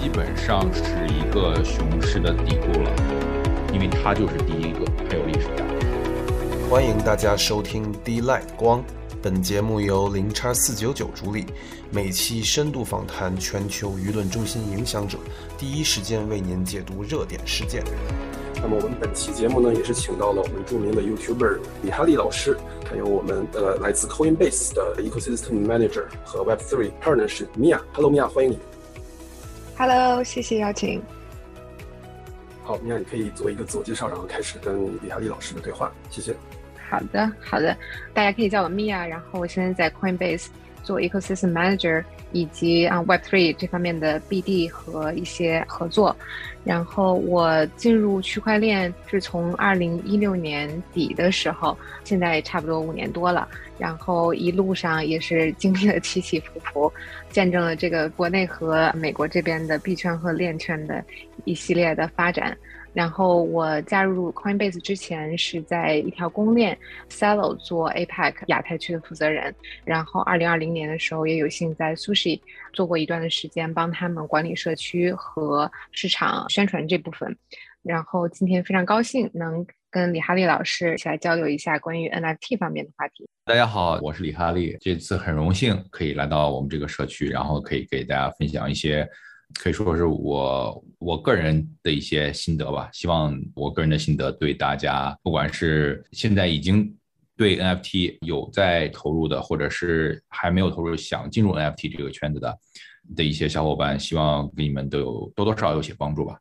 基本上是一个熊市的底部了，因为它就是第一个很有历史价值。欢迎大家收听 D Light 光，本节目由零叉四九九主理，每期深度访谈全球舆论中心影响者，第一时间为您解读热点事件。那么我们本期节目呢，也是请到了我们著名的 YouTuber 李哈利老师，还有我们呃来自 Coinbase 的 Ecosystem Manager 和 Web3 Partnership Mia。Hello，Mia，欢迎你。Hello，谢谢邀请。好，Mia，你可以做一个自我介绍，然后开始跟李哈利老师的对话，谢谢。好的，好的，大家可以叫我 Mia，然后我现在在 Coinbase 做 Ecosystem Manager，以及啊 Web3 这方面的 BD 和一些合作。然后我进入区块链是从二零一六年底的时候，现在差不多五年多了。然后一路上也是经历了起起伏伏，见证了这个国内和美国这边的币圈和链圈的一系列的发展。然后我加入 Coinbase 之前是在一条公链 Celo 做 APEC 亚太区的负责人，然后二零二零年的时候也有幸在 Sushi 做过一段的时间，帮他们管理社区和市场宣传这部分。然后今天非常高兴能跟李哈利老师一起来交流一下关于 NFT 方面的话题。大家好，我是李哈利，这次很荣幸可以来到我们这个社区，然后可以给大家分享一些。可以说是我我个人的一些心得吧，希望我个人的心得对大家，不管是现在已经对 NFT 有在投入的，或者是还没有投入想进入 NFT 这个圈子的的一些小伙伴，希望给你们都有多多少少有些帮助吧。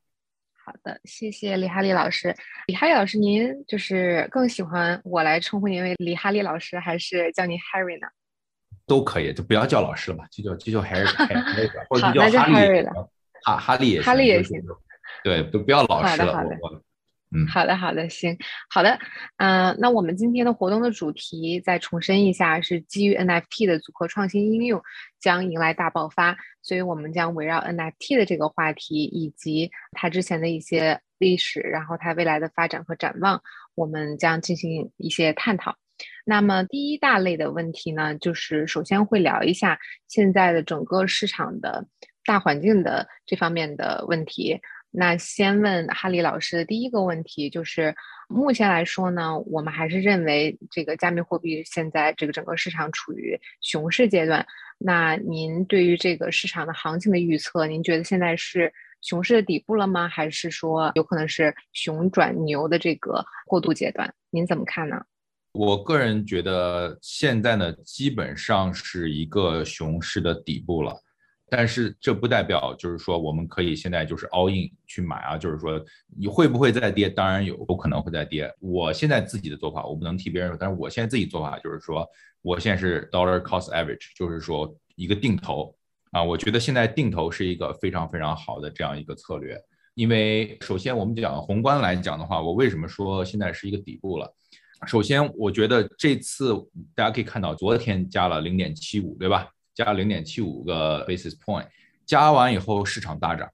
好的，谢谢李哈利老师。李哈利老师，您就是更喜欢我来称呼您为李哈利老师，还是叫您 Harry 呢？都可以，就不要叫老师了吧，就叫就叫 Harry，或者好，就叫哈利。哈哈利也行哈利也行行，对，不不要老师了，我嗯好的，好的，行，好的，嗯、那我们今天的活动的主题再重申一下，是基于 NFT 的组合创新应用将迎来大爆发，所以我们将围绕 NFT 的这个话题以及它之前的一些历史，然后它未来的发展和展望，我们将进行一些探讨。那么第一大类的问题呢，就是首先会聊一下现在的整个市场的大环境的这方面的问题。那先问哈利老师的第一个问题就是，目前来说呢，我们还是认为这个加密货币现在这个整个市场处于熊市阶段。那您对于这个市场的行情的预测，您觉得现在是熊市的底部了吗？还是说有可能是熊转牛的这个过渡阶段？您怎么看呢？我个人觉得现在呢，基本上是一个熊市的底部了，但是这不代表就是说我们可以现在就是 all in 去买啊，就是说你会不会再跌？当然有，有可能会再跌。我现在自己的做法，我不能替别人说，但是我现在自己做法就是说，我现在是 dollar cost average，就是说一个定投啊，我觉得现在定投是一个非常非常好的这样一个策略，因为首先我们讲宏观来讲的话，我为什么说现在是一个底部了？首先，我觉得这次大家可以看到，昨天加了零点七五，对吧？加了零点七五个 basis point，加完以后市场大涨，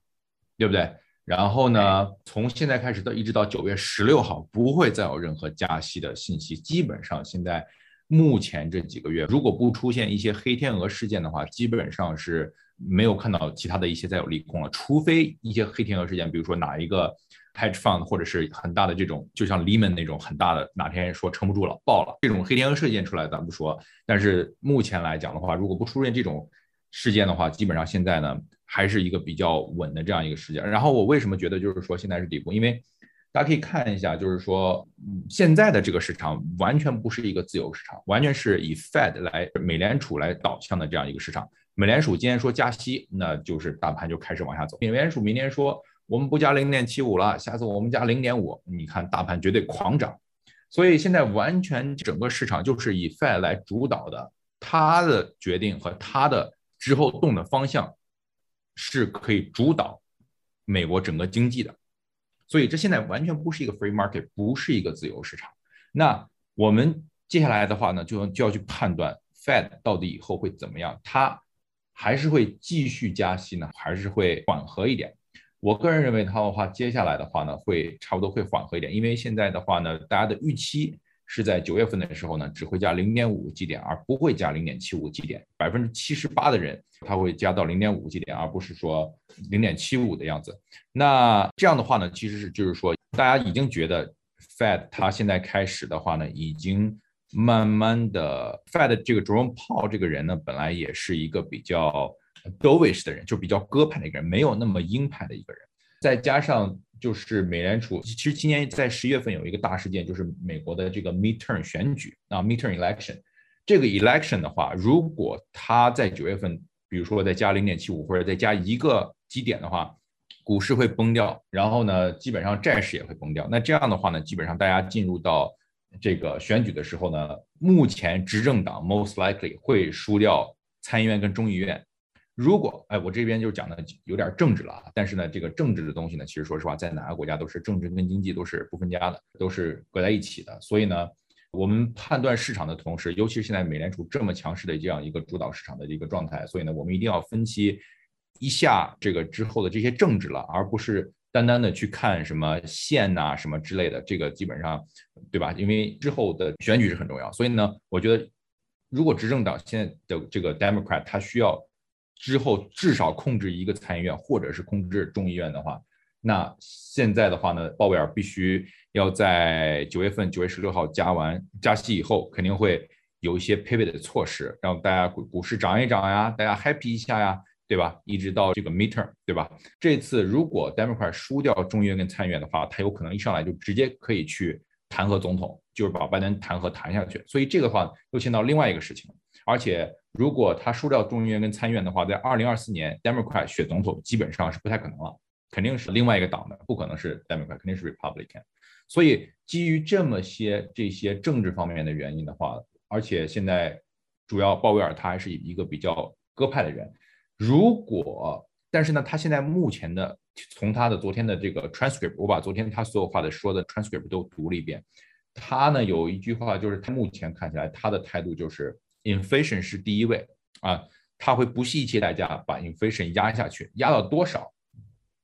对不对？然后呢，从现在开始到一直到九月十六号，不会再有任何加息的信息。基本上现在目前这几个月，如果不出现一些黑天鹅事件的话，基本上是没有看到其他的一些再有利空了，除非一些黑天鹅事件，比如说哪一个。Hedge fund 或者是很大的这种，就像 Lehman 那种很大的，哪天说撑不住了爆了，这种黑天鹅事件出来咱不说，但是目前来讲的话，如果不出现这种事件的话，基本上现在呢还是一个比较稳的这样一个事件。然后我为什么觉得就是说现在是底部？因为大家可以看一下，就是说现在的这个市场完全不是一个自由市场，完全是以 Fed 来美联储来导向的这样一个市场。美联储今天说加息，那就是大盘就开始往下走。美联储明天说。我们不加零点七五了，下次我们加零点五，你看大盘绝对狂涨。所以现在完全整个市场就是以 Fed 来主导的，它的决定和它的之后动的方向是可以主导美国整个经济的。所以这现在完全不是一个 free market，不是一个自由市场。那我们接下来的话呢，就就要去判断 Fed 到底以后会怎么样，它还是会继续加息呢，还是会缓和一点？我个人认为它的话，接下来的话呢，会差不多会缓和一点，因为现在的话呢，大家的预期是在九月份的时候呢，只会加零点五基点，而不会加零点七五基点。百分之七十八的人他会加到零点五基点，而不是说零点七五的样子。那这样的话呢，其实是就是说，大家已经觉得 Fed 它现在开始的话呢，已经慢慢的 Fed 这个 Jerome Powell 这个人呢，本来也是一个比较 dovish 的人，就比较鸽派的一个人，没有那么鹰派的一个人，再加上。就是美联储，其实今年在十月份有一个大事件，就是美国的这个 midterm 选举啊，midterm election。这个 election 的话，如果它在九月份，比如说再加零点七五或者再加一个基点的话，股市会崩掉，然后呢，基本上债市也会崩掉。那这样的话呢，基本上大家进入到这个选举的时候呢，目前执政党 most likely 会输掉参议院跟众议院。如果哎，我这边就讲的有点政治了啊，但是呢，这个政治的东西呢，其实说实话，在哪个国家都是政治跟经济都是不分家的，都是搁在一起的。所以呢，我们判断市场的同时，尤其是现在美联储这么强势的这样一个主导市场的一个状态，所以呢，我们一定要分析一下这个之后的这些政治了，而不是单单的去看什么线呐什么之类的。这个基本上，对吧？因为之后的选举是很重要，所以呢，我觉得如果执政党现在的这个 Democrat 他需要。之后至少控制一个参议院，或者是控制众议院的话，那现在的话呢，鲍威尔必须要在九月份九月十六号加完加息以后，肯定会有一些 pivot 的措施，让大家股股市涨一涨呀，大家 happy 一下呀，对吧？一直到这个 midterm，对吧？这次如果 Democrat 输掉众议院跟参议院的话，他有可能一上来就直接可以去弹劾总统，就是把拜登弹劾弹下去。所以这个话又牵到另外一个事情，而且。如果他输掉众议院跟参议院的话，在二零二四年，Democrat 选总统基本上是不太可能了，肯定是另外一个党的，不可能是 Democrat，肯定是 Republican。所以基于这么些这些政治方面的原因的话，而且现在主要鲍威尔他还是一个比较鸽派的人。如果但是呢，他现在目前的从他的昨天的这个 transcript，我把昨天他所有话的说的 transcript 都读了一遍，他呢有一句话就是他目前看起来他的态度就是。Inflation 是第一位啊，他会不惜一切代价把 inflation 压下去，压到多少？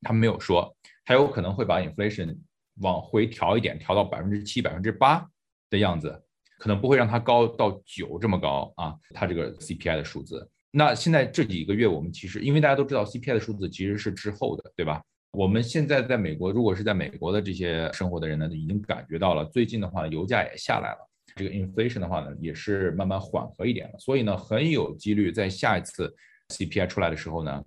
他没有说，他有可能会把 inflation 往回调一点，调到百分之七、百分之八的样子，可能不会让它高到九这么高啊。他这个 CPI 的数字，那现在这几个月我们其实，因为大家都知道 CPI 的数字其实是滞后的，对吧？我们现在在美国，如果是在美国的这些生活的人呢，已经感觉到了，最近的话，油价也下来了。这个 inflation 的话呢，也是慢慢缓和一点了，所以呢，很有几率在下一次 CPI 出来的时候呢，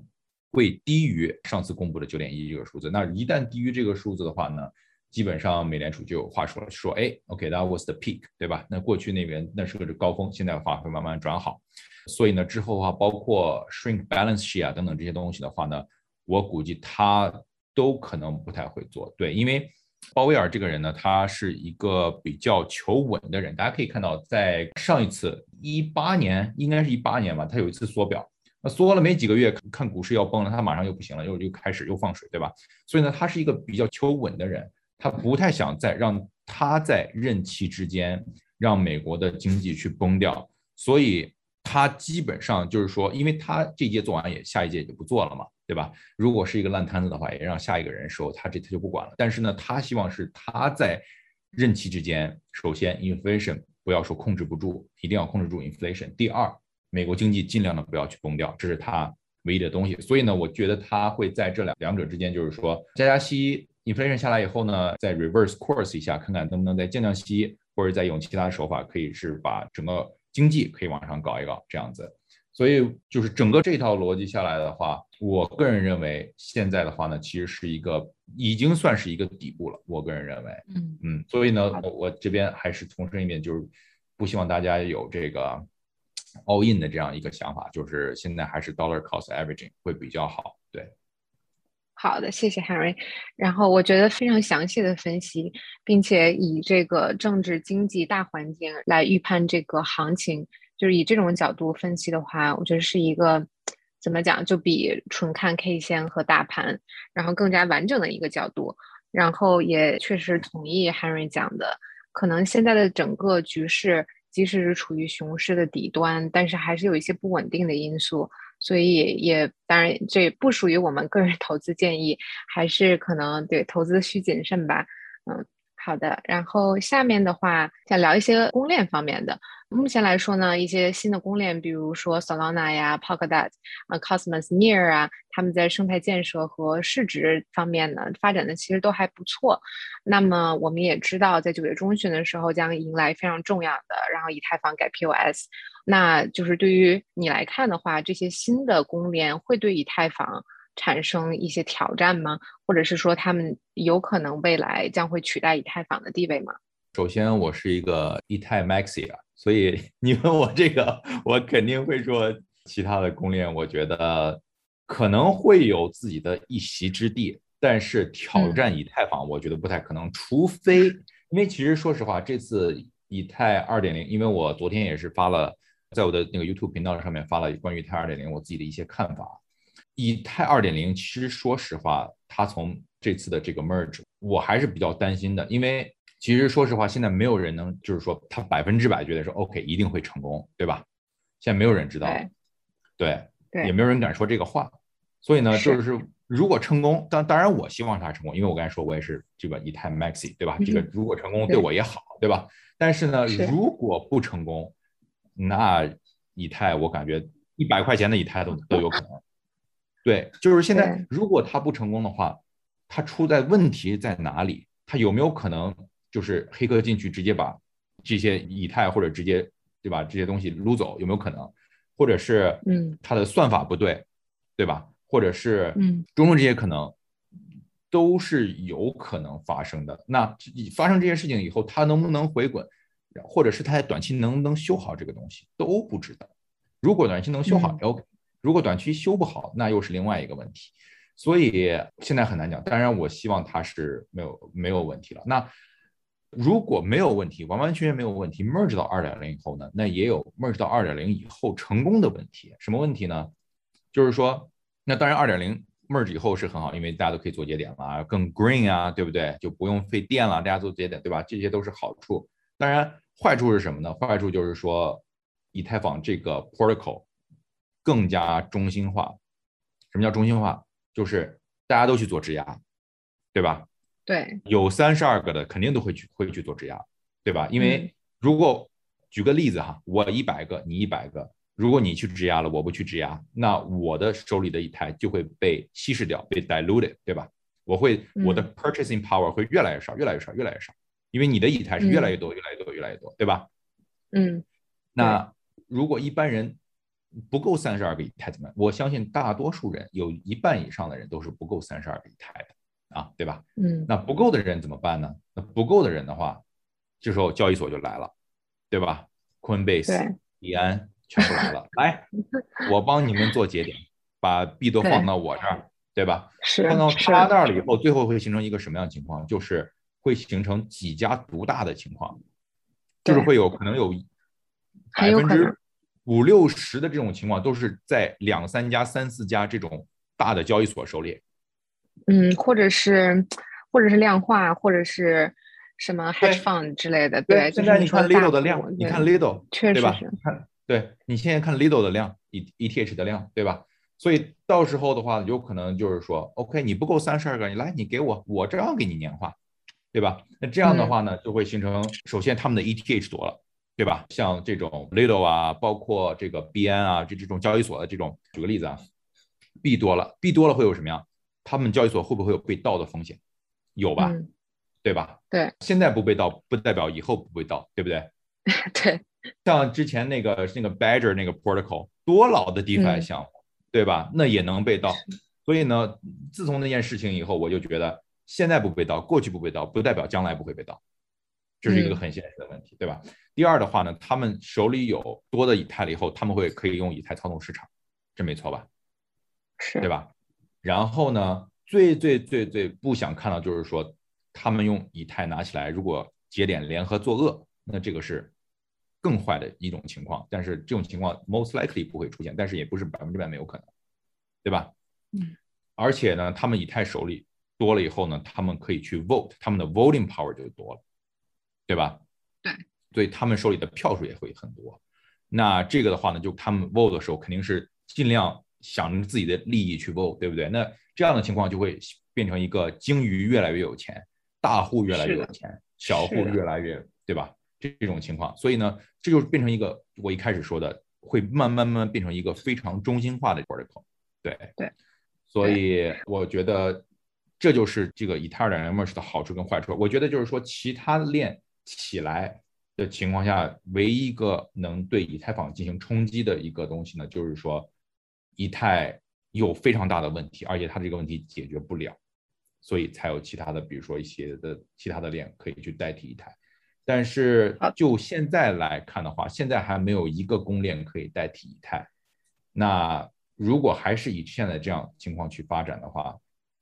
会低于上次公布的九点一这个数字。那一旦低于这个数字的话呢，基本上美联储就有话说了，说哎，OK，that was the peak，对吧？那过去那边那是个高峰，现在的话会慢慢转好。所以呢，之后的话，包括 shrink balance sheet 啊等等这些东西的话呢，我估计他都可能不太会做，对，因为。鲍威尔这个人呢，他是一个比较求稳的人。大家可以看到，在上一次一八年，应该是一八年吧，他有一次缩表，那缩了没几个月，看股市要崩了，他马上又不行了，又又开始又放水，对吧？所以呢，他是一个比较求稳的人，他不太想再让他在任期之间让美国的经济去崩掉，所以他基本上就是说，因为他这届做完也下一届也就不做了嘛。对吧？如果是一个烂摊子的话，也让下一个人收，他这他就不管了。但是呢，他希望是他在任期之间，首先 inflation 不要说控制不住，一定要控制住 inflation。第二，美国经济尽量的不要去崩掉，这是他唯一的东西。所以呢，我觉得他会在这两两者之间，就是说加加息，inflation 下来以后呢，再 reverse course 一下，看看能不能再降降息，或者再用其他的手法，可以是把整个经济可以往上搞一搞，这样子。所以就是整个这套逻辑下来的话，我个人认为现在的话呢，其实是一个已经算是一个底部了。我个人认为，嗯嗯，所以呢，我我这边还是重申一遍，就是不希望大家有这个 all in 的这样一个想法，就是现在还是 dollar cost averaging 会比较好。对，好的，谢谢 Henry。然后我觉得非常详细的分析，并且以这个政治经济大环境来预判这个行情。就是以这种角度分析的话，我觉得是一个怎么讲，就比纯看 K 线和大盘，然后更加完整的一个角度。然后也确实同意 Henry 讲的，可能现在的整个局势，即使是处于熊市的底端，但是还是有一些不稳定的因素。所以也当然这不属于我们个人投资建议，还是可能对投资需谨慎吧。嗯。好的，然后下面的话想聊一些公链方面的。目前来说呢，一些新的公链，比如说 Solana 呀、Polkadot 啊、Cosmos、Near 啊，他们在生态建设和市值方面呢，发展的其实都还不错。那么我们也知道，在九月中旬的时候将迎来非常重要的，然后以太坊改 POS。那就是对于你来看的话，这些新的公链会对以太坊产生一些挑战吗？或者是说他们有可能未来将会取代以太坊的地位吗？首先，我是一个以太 Maxi 啊，所以 你问我这个，我肯定会说其他的公链，我觉得可能会有自己的一席之地，但是挑战以太坊，我觉得不太可能。除非，因为其实说实话，这次以太二点零，因为我昨天也是发了，在我的那个 YouTube 频道上面发了关于以太二点零我自己的一些看法。以太二点零，其实说实话，它从这次的这个 merge，我还是比较担心的，因为。其实说实话，现在没有人能就是说他百分之百觉得说 OK 一定会成功，对吧？现在没有人知道，对，对，也没有人敢说这个话。所以呢，就是如果成功，当当然我希望他成功，因为我刚才说我也是这个以太 Maxi，对吧？这个如果成功对我也好，对吧？但是呢，如果不成功，那以太我感觉一百块钱的以太都都有可能。对，就是现在如果他不成功的话，他出在问题在哪里？他有没有可能？就是黑客进去直接把这些以太或者直接对吧这些东西撸走有没有可能？或者是嗯它的算法不对，对吧？或者是嗯种种这些可能都是有可能发生的。那发生这些事情以后，它能不能回滚？或者是它在短期能不能修好这个东西都不知道。如果短期能修好，OK；如果短期修不好，那又是另外一个问题。所以现在很难讲。当然，我希望它是没有没有问题了。那如果没有问题，完完全全没有问题，merge 到二点零以后呢，那也有 merge 到二点零以后成功的问题。什么问题呢？就是说，那当然二点零 merge 以后是很好，因为大家都可以做节点了，更 green 啊，对不对？就不用费电了，大家做节点，对吧？这些都是好处。当然，坏处是什么呢？坏处就是说，以太坊这个 protocol 更加中心化。什么叫中心化？就是大家都去做质押，对吧？对，有三十二个的肯定都会去会去做质押，对吧？因为如果举个例子哈，我一百个，你一百个，如果你去质押了，我不去质押，那我的手里的一台就会被稀释掉，被 diluted，对吧？我会我的 purchasing power 会越来越少，越来越少，越来越少，因为你的一台是越来越多，越来越多，越来越多，对吧？嗯，那如果一般人不够三十二个以太怎么？我相信大多数人有一半以上的人都是不够三十二个以太的。啊，对吧？嗯，那不够的人怎么办呢？那不够的人的话，这时候交易所就来了，对吧？Coinbase、币安全部来了，来，我帮你们做节点，把币都放到我这儿，对吧？是放到他那儿了以后，最后会形成一个什么样的情况？就是会形成几家独大的情况，就是会有可能有百分之五六十的这种情况都是在两三家、三四家这种大的交易所手里。嗯，或者是，或者是量化，或者是什么 hedge fund 之类的。对，现在你看 Lido 的量，你看 Lido，确实是。看，对你现在看 Lido 的量，E ETH 的量，对吧？所以到时候的话，有可能就是说，OK，你不够三十二个，你来，你给我，我照样给你年化，对吧？那这样的话呢，就会形成，首先他们的 ETH 多了，对吧？像这种 Lido 啊，包括这个 BN 啊，这这种交易所的这种，举个例子啊，币多了，币多了会有什么呀？他们交易所会不会有被盗的风险？有吧，对吧？对，现在不被盗不代表以后不被盗，对不对？对，像之前那个那个 Badger 那个 protocol 多老的 DeFi 项目，对吧？那也能被盗。所以呢，自从那件事情以后，我就觉得现在不被盗，过去不被盗，不代表将来不会被盗，这是一个很现实的问题，对吧？第二的话呢，他们手里有多的以太了以后，他们会可以用以太操纵市场，这没错吧？是对吧？然后呢，最最最最不想看到就是说，他们用以太拿起来，如果节点联合作恶，那这个是更坏的一种情况。但是这种情况 most likely 不会出现，但是也不是百分之百没有可能，对吧？嗯。而且呢，他们以太手里多了以后呢，他们可以去 vote，他们的 voting power 就多了，对吧？对。所以他们手里的票数也会很多。那这个的话呢，就他们 vote 的时候肯定是尽量。想着自己的利益去 vote，对不对？那这样的情况就会变成一个鲸鱼越来越有钱，大户越来越有钱，小户越来越，对吧？这这种情况，所以呢，这就是变成一个我一开始说的，会慢慢慢慢变成一个非常中心化的 protocol。对对，所以我觉得这就是这个以太二点零 merge 的好处跟坏处。我觉得就是说，其他链起来的情况下，唯一一个能对以太坊进行冲击的一个东西呢，就是说以太有非常大的问题，而且它这个问题解决不了，所以才有其他的，比如说一些的其他的链可以去代替以太。但是就现在来看的话，现在还没有一个公链可以代替以太。那如果还是以现在这样情况去发展的话，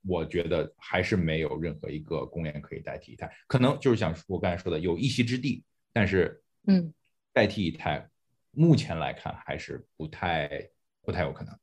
我觉得还是没有任何一个公链可以代替以太。可能就是像我刚才说的，有一席之地，但是嗯，代替以太，目前来看还是不太不太有可能。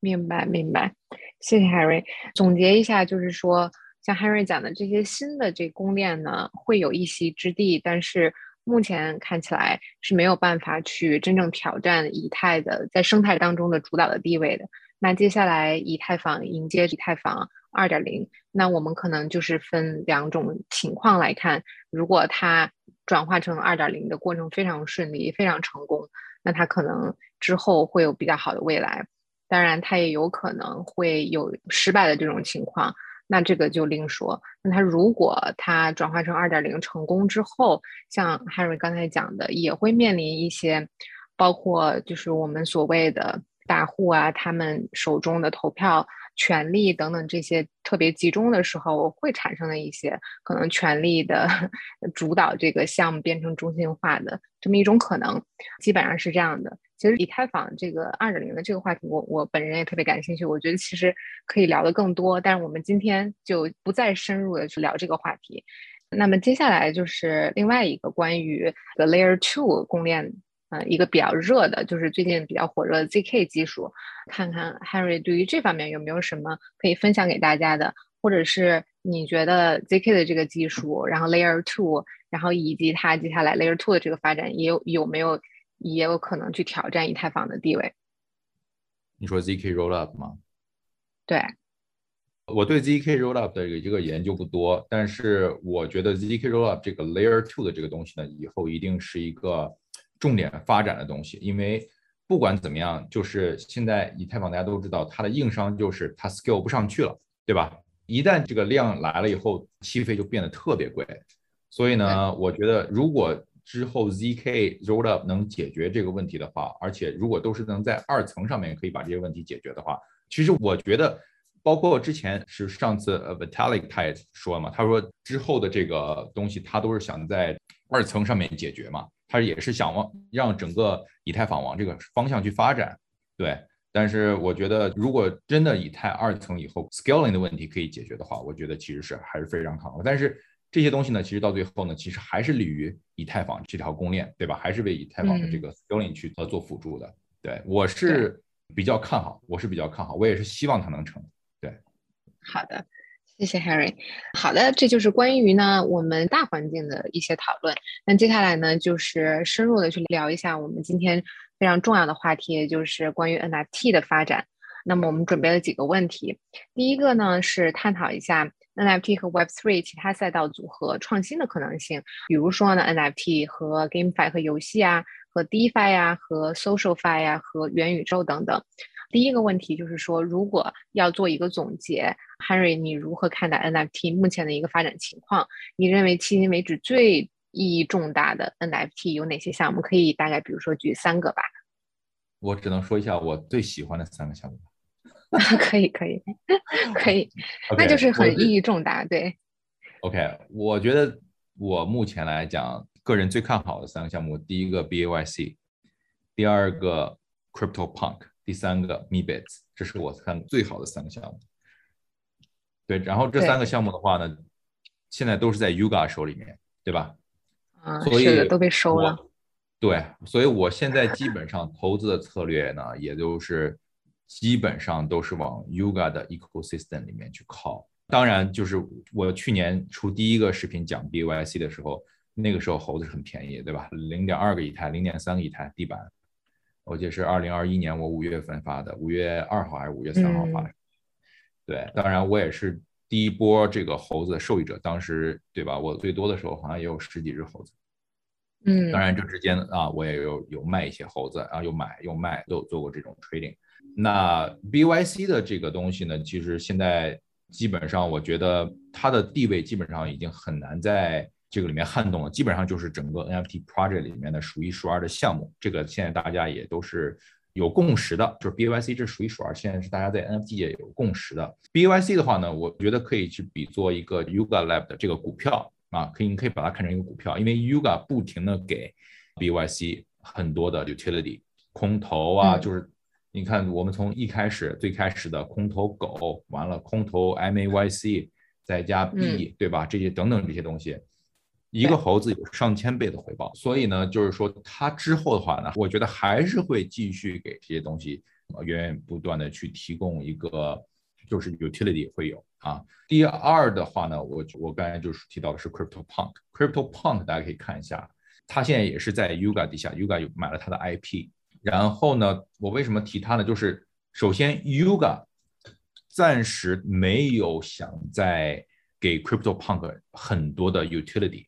明白明白，谢谢 Harry。总结一下，就是说，像 Harry 讲的这些新的这公链呢，会有一席之地，但是目前看起来是没有办法去真正挑战以太的在生态当中的主导的地位的。那接下来以太坊迎接以太坊二点零，那我们可能就是分两种情况来看，如果它转化成二点零的过程非常顺利、非常成功，那它可能之后会有比较好的未来。当然，它也有可能会有失败的这种情况，那这个就另说。那它如果它转化成二点零成功之后，像 Harry 刚才讲的，也会面临一些，包括就是我们所谓的大户啊，他们手中的投票权利等等这些特别集中的时候，会产生的一些可能权力的 主导这个项目变成中心化的这么一种可能，基本上是这样的。其实以太坊这个二点零的这个话题，我我本人也特别感兴趣。我觉得其实可以聊的更多，但是我们今天就不再深入的去聊这个话题。那么接下来就是另外一个关于 the Layer Two 公链，呃，一个比较热的，就是最近比较火热的 ZK 技术。看看 Harry 对于这方面有没有什么可以分享给大家的，或者是你觉得 ZK 的这个技术，然后 Layer Two，然后以及它接下来 Layer Two 的这个发展，也有有没有？也有可能去挑战以太坊的地位。你说 zk rollup 吗？对，我对 zk rollup 的这个研究不多，但是我觉得 zk rollup 这个 layer two 的这个东西呢，以后一定是一个重点发展的东西，因为不管怎么样，就是现在以太坊大家都知道，它的硬伤就是它 scale 不上去了，对吧？一旦这个量来了以后，气费就变得特别贵，所以呢，我觉得如果之后 zk rollup 能解决这个问题的话，而且如果都是能在二层上面可以把这些问题解决的话，其实我觉得，包括之前是上次呃 Vitalik 他也说嘛，他说之后的这个东西他都是想在二层上面解决嘛，他也是想往让整个以太坊往这个方向去发展，对。但是我觉得，如果真的以太二层以后 scaling 的问题可以解决的话，我觉得其实是还是非常看好。但是这些东西呢，其实到最后呢，其实还是利于以太坊这条公链，对吧？还是为以太坊的这个 scaling 去呃做辅助的。对我是比较看好，我是比较看好，我也是希望它能成。对，好的，谢谢 Harry。好的，这就是关于呢我们大环境的一些讨论。那接下来呢，就是深入的去聊一下我们今天非常重要的话题，也就是关于 NFT 的发展。那么我们准备了几个问题，第一个呢是探讨一下。NFT 和 Web3 其他赛道组合创新的可能性，比如说呢，NFT 和 GameFi 和游戏啊，和 DeFi 呀，和 SocialFi 呀，和元宇宙等等。第一个问题就是说，如果要做一个总结，Henry，你如何看待 NFT 目前的一个发展情况？你认为迄今为止最意义重大的 NFT 有哪些项目？可以大概比如说举三个吧。我只能说一下我最喜欢的三个项目。可以可以可 以，那就是很意义重大，对。OK，我觉得我目前来讲，个人最看好的三个项目，第一个 BAYC，第二个 CryptoPunk，第三个 MeBits，这是我看最好的三个项目。对，然后这三个项目的话呢，现在都是在 Yuga 手里面，对吧？啊，所以都被收了。对，所以我现在基本上投资的策略呢，也就是。基本上都是往 Yuga 的 ecosystem 里面去靠。当然，就是我去年出第一个视频讲 BYC 的时候，那个时候猴子是很便宜，对吧？零点二个以太，零点三个以太地板。我记得是二零二一年我五月份发的，五月二号还是五月三号发的。对，当然我也是第一波这个猴子的受益者，当时对吧？我最多的时候好像也有十几只猴子。嗯，当然这之间啊，我也有有卖一些猴子，然后又买又卖，都有做过这种 trading。那 BYC 的这个东西呢，其实现在基本上我觉得它的地位基本上已经很难在这个里面撼动了，基本上就是整个 NFT project 里面的数一数二的项目。这个现在大家也都是有共识的，就是 BYC 这数一数二，现在是大家在 NFT 界有共识的。BYC 的话呢，我觉得可以去比作一个 Yuga Lab 的这个股票。啊，可以，你可以把它看成一个股票，因为 Yuga 不停的给 BYC 很多的 utility 空投啊，就是你看我们从一开始最开始的空投狗，完了空投 MAYC 再加 B，对吧？这些等等这些东西，一个猴子有上千倍的回报，所以呢，就是说它之后的话呢，我觉得还是会继续给这些东西源源不断的去提供一个。就是 utility 会有啊。第二的话呢，我我刚才就是提到的是 Crypto Punk，Crypto Punk 大家可以看一下，它现在也是在 Yuga 底下，Yuga 有买了它的 IP。然后呢，我为什么提它呢？就是首先 Yuga 暂时没有想在给 Crypto Punk 很多的 utility，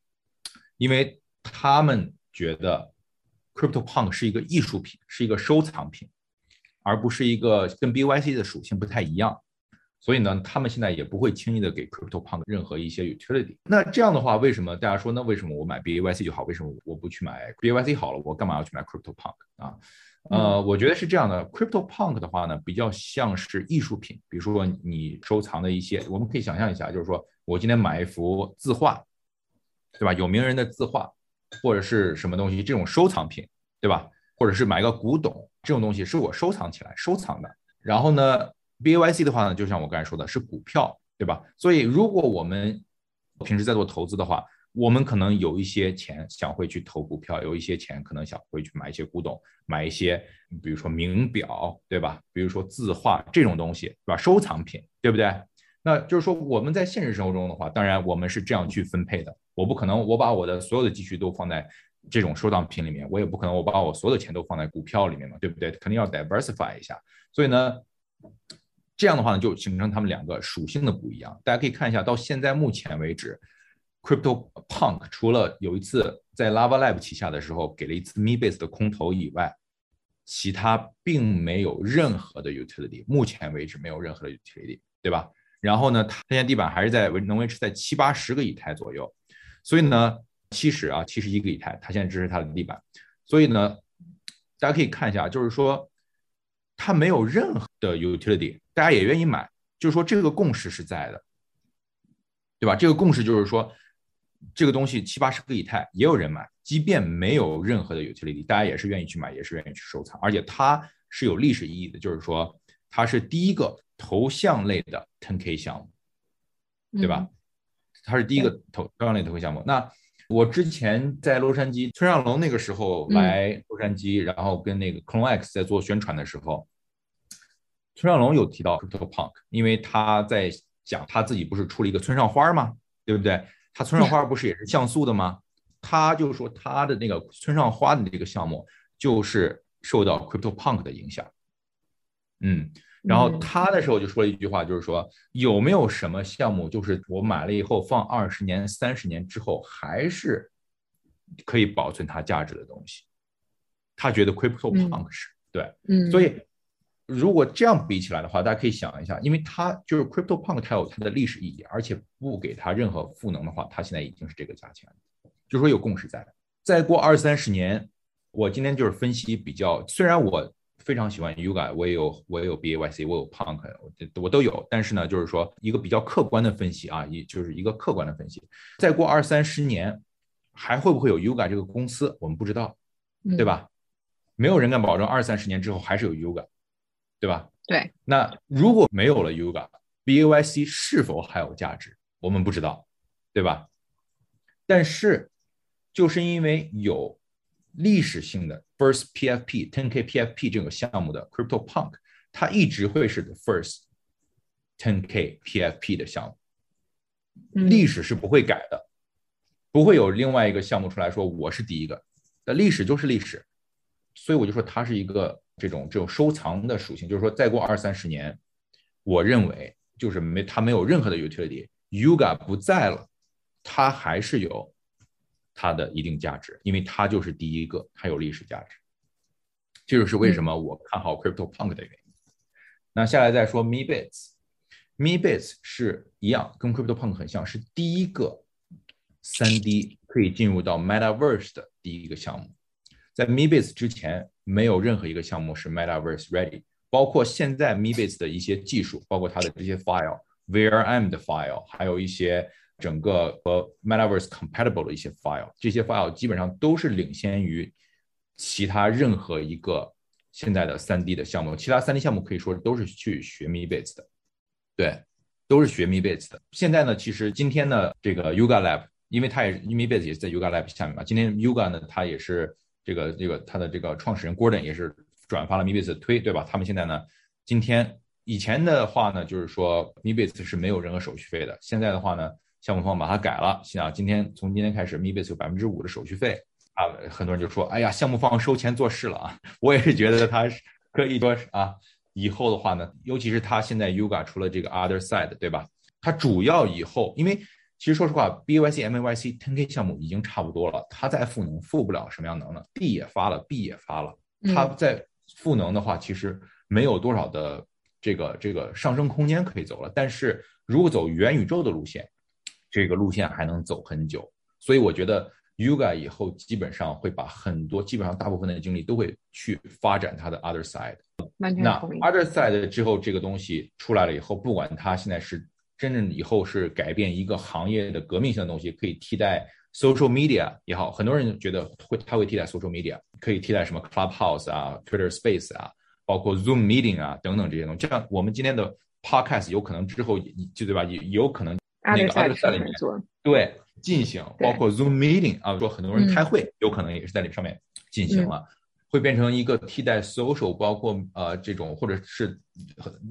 因为他们觉得 Crypto Punk 是一个艺术品，是一个收藏品，而不是一个跟 BYC 的属性不太一样。所以呢，他们现在也不会轻易的给 CryptoPunk 任何一些 utility。那这样的话，为什么大家说，那为什么我买 BAYC 就好？为什么我不去买 BAYC 好了？我干嘛要去买 CryptoPunk 啊？呃，我觉得是这样的，CryptoPunk 的话呢，比较像是艺术品，比如说你收藏的一些，我们可以想象一下，就是说我今天买一幅字画，对吧？有名人的字画，或者是什么东西，这种收藏品，对吧？或者是买个古董，这种东西是我收藏起来收藏的。然后呢？B A Y C 的话呢，就像我刚才说的，是股票，对吧？所以如果我们平时在做投资的话，我们可能有一些钱想会去投股票，有一些钱可能想会去买一些古董，买一些比如说名表，对吧？比如说字画这种东西，是吧？收藏品，对不对？那就是说我们在现实生活中的话，当然我们是这样去分配的。我不可能我把我的所有的积蓄都放在这种收藏品里面，我也不可能我把我所有的钱都放在股票里面嘛，对不对？肯定要 diversify 一下。所以呢。这样的话呢，就形成他们两个属性的不一样。大家可以看一下，到现在目前为止，Crypto Punk 除了有一次在 Lava Lab 旗下的时候给了一次 Me Base 的空投以外，其他并没有任何的 utility。目前为止没有任何的 utility，对吧？然后呢，它现在地板还是在维能维持在七八十个以太左右，所以呢，七十啊，七十一个以太，它现在支持它的地板。所以呢，大家可以看一下，就是说。它没有任何的 utility，大家也愿意买，就是说这个共识是在的，对吧？这个共识就是说，这个东西七八十个以太也有人买，即便没有任何的 utility，大家也是愿意去买，也是愿意去收藏，而且它是有历史意义的，就是说它是第一个头像类的 10K 项目，对吧？它是第一个头头像类头项目。那我之前在洛杉矶，村上龙那个时候来洛杉矶，然后跟那个 Clone X 在做宣传的时候，村上龙有提到 Crypto Punk，因为他在讲他自己不是出了一个村上花吗？对不对？他村上花不是也是像素的吗？他就说他的那个村上花的这个项目就是受到 Crypto Punk 的影响，嗯。然后他的时候就说了一句话，就是说有没有什么项目，就是我买了以后放二十年、三十年之后还是可以保存它价值的东西？他觉得 Crypto Punk 是对，嗯，所以如果这样比起来的话，大家可以想一下，因为它就是 Crypto Punk，它有它的历史意义，而且不给它任何赋能的话，它现在已经是这个价钱了，就说有共识在的。再过二三十年，我今天就是分析比较，虽然我。非常喜欢 Yoga，我也有我也有 BAYC，我有 Punk，我我都有。但是呢，就是说一个比较客观的分析啊，一就是一个客观的分析。再过二三十年，还会不会有 Yoga 这个公司，我们不知道，对吧？没有人敢保证二三十年之后还是有 Yoga，对吧？对。那如果没有了 Yoga，BAYC 是否还有价值，我们不知道，对吧？但是就是因为有。历史性的 first PFP 10K PFP 这个项目的 Crypto Punk，它一直会是 the first 10K PFP 的项目，历史是不会改的，不会有另外一个项目出来说我是第一个，那历史就是历史，所以我就说它是一个这种这种收藏的属性，就是说再过二三十年，我认为就是没它没有任何的 utility，Yuga 不在了，它还是有它的一定价值，因为它就是第一个，它有历史价值。这就是为什么我看好 Crypto Punk 的原因。那下来再说 MeBits，MeBits 是一样，跟 Crypto Punk 很像，是第一个三 D 可以进入到 Metaverse 的第一个项目。在 MeBits 之前，没有任何一个项目是 Metaverse ready。包括现在 MeBits 的一些技术，包括它的这些 file、VRM 的 file，还有一些整个和 Metaverse compatible 的一些 file，这些 file 基本上都是领先于其他任何一个现在的 3D 的项目。其他 3D 项目可以说都是去学 MeBits 的，对，都是学 MeBits 的。现在呢，其实今天呢，这个 Yuga Lab，因为它也是 MeBits 也是在 Yuga Lab 下面嘛，今天 Yuga 呢，它也是这个这个它的这个创始人 Gordon 也是。转发了 MeBits 的推，对吧？他们现在呢，今天以前的话呢，就是说 MeBits 是没有任何手续费的。现在的话呢，项目方把它改了，像今天从今天开始，MeBits 有百分之五的手续费啊。很多人就说：“哎呀，项目方收钱做事了啊！” 我也是觉得他是可以说啊，以后的话呢，尤其是他现在 Yuga 出了这个 Other Side，对吧？他主要以后，因为其实说实话，BYC、MAYC、10K 项目已经差不多了，他再赋能赋不了什么样能了，D 也发了，B 也发了，他在。赋能的话，其实没有多少的这个这个上升空间可以走了。但是如果走元宇宙的路线，这个路线还能走很久。所以我觉得 Yuga 以后基本上会把很多，基本上大部分的精力都会去发展它的 Other Side。那 Other Side 之后，这个东西出来了以后，不管它现在是真正以后是改变一个行业的革命性的东西，可以替代。Social media 也好，很多人觉得会，它会替代 social media，可以替代什么 Clubhouse 啊、Twitter Space 啊，包括 Zoom Meeting 啊等等这些东西。像我们今天的 Podcast 有可能之后就对吧？也有可能那个 Other Side 里面对进行，包括 Zoom Meeting 啊，说很多人开会有可能也是在这上面进行了。会变成一个替代 social，包括呃这种，或者是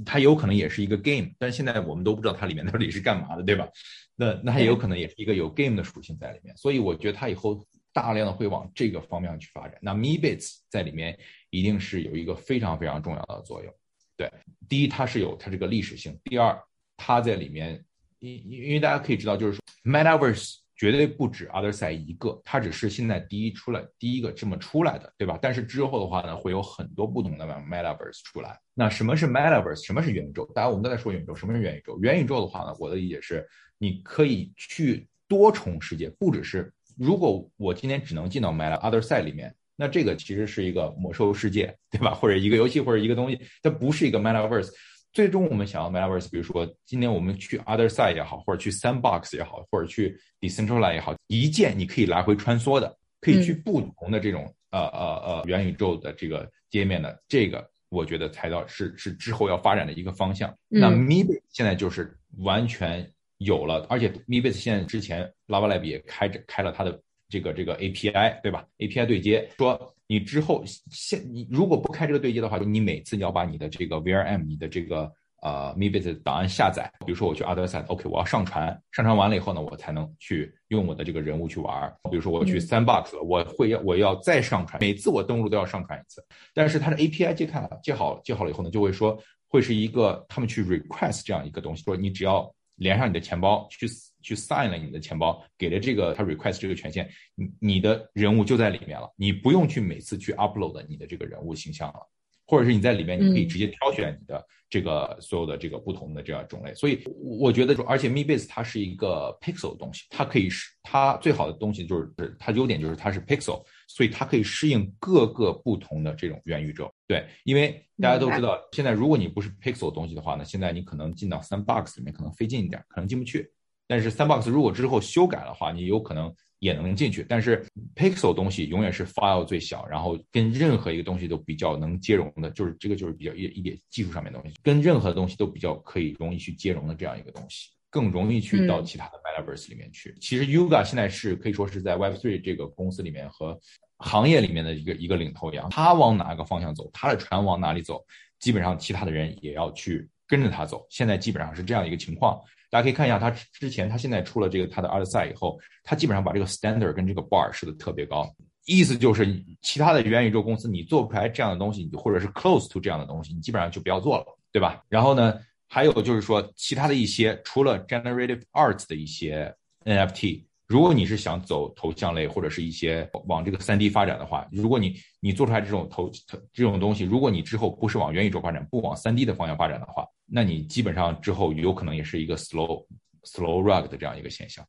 它有可能也是一个 game，但是现在我们都不知道它里面到底是干嘛的，对吧？那那它也有可能也是一个有 game 的属性在里面，所以我觉得它以后大量的会往这个方面去发展。那 MeBits 在里面一定是有一个非常非常重要的作用。对，第一它是有它这个历史性，第二它在里面，因因为大家可以知道，就是说 Metaverse。绝对不止 Other Side 一个，它只是现在第一出来第一个这么出来的，对吧？但是之后的话呢，会有很多不同的 Metaverse 出来。那什么是 Metaverse？什么是元宇宙？大家我们都在说元宇宙，什么是元宇宙？元宇宙的话呢，我的理解是，你可以去多重世界，不只是如果我今天只能进到 Meta Other Side 里面，那这个其实是一个魔兽世界，对吧？或者一个游戏或者一个东西，它不是一个 Metaverse。最终我们想要 Metaverse，比如说今天我们去 Other Side 也好，或者去 Sandbox 也好，或者去 Decentraland 也好，一键你可以来回穿梭的，可以去不同的这种呃呃呃元宇宙的这个界面的，这个我觉得才到是是之后要发展的一个方向。那 MeBits 现在就是完全有了，而且 MeBits 现在之前 Lava Lab 也开着开了它的这个这个 API，对吧？API 对接说。你之后现你如果不开这个对接的话，就你每次你要把你的这个 VRM，你的这个呃 MiBit 的档案下载。比如说我去 Other Side，OK，我要上传，上传完了以后呢，我才能去用我的这个人物去玩。比如说我去 Sandbox，我会要我要再上传，每次我登录都要上传一次。但是它的 API 接开了，接好接好了以后呢，就会说会是一个他们去 request 这样一个东西，说你只要连上你的钱包去。去 sign 了你的钱包，给了这个他 request 这个权限，你你的人物就在里面了，你不用去每次去 upload 你的这个人物形象了，或者是你在里面你可以直接挑选你的这个所有的这个不同的这样种类。所以我觉得说，而且 Me Base 它是一个 pixel 的东西，它可以是它最好的东西就是它优点就是它是 pixel，所以它可以适应各个不同的这种元宇宙。对，因为大家都知道，现在如果你不是 pixel 东西的话呢，现在你可能进到 Sandbox 里面可能费劲一点，可能进不去。但是 Sandbox 如果之后修改的话，你有可能也能进去。但是 Pixel 东西永远是 file 最小，然后跟任何一个东西都比较能接容的，就是这个就是比较一一点技术上面的东西，跟任何东西都比较可以容易去接容的这样一个东西，更容易去到其他的 Metaverse 里面去。其实 Yuga 现在是可以说是在 Web3 这个公司里面和行业里面的一个一个领头羊，他往哪个方向走，他的船往哪里走，基本上其他的人也要去跟着他走。现在基本上是这样一个情况。大家可以看一下，他之前他现在出了这个他的 arts 以后，他基本上把这个 standard 跟这个 bar 设的特别高，意思就是其他的元宇宙公司你做不出来这样的东西，或者是 close to 这样的东西，你基本上就不要做了，对吧？然后呢，还有就是说，其他的一些除了 generative arts 的一些 NFT，如果你是想走头像类或者是一些往这个三 D 发展的话，如果你你做出来这种头这种东西，如果你之后不是往元宇宙发展，不往三 D 的方向发展的话，那你基本上之后有可能也是一个 slow slow rug 的这样一个现象，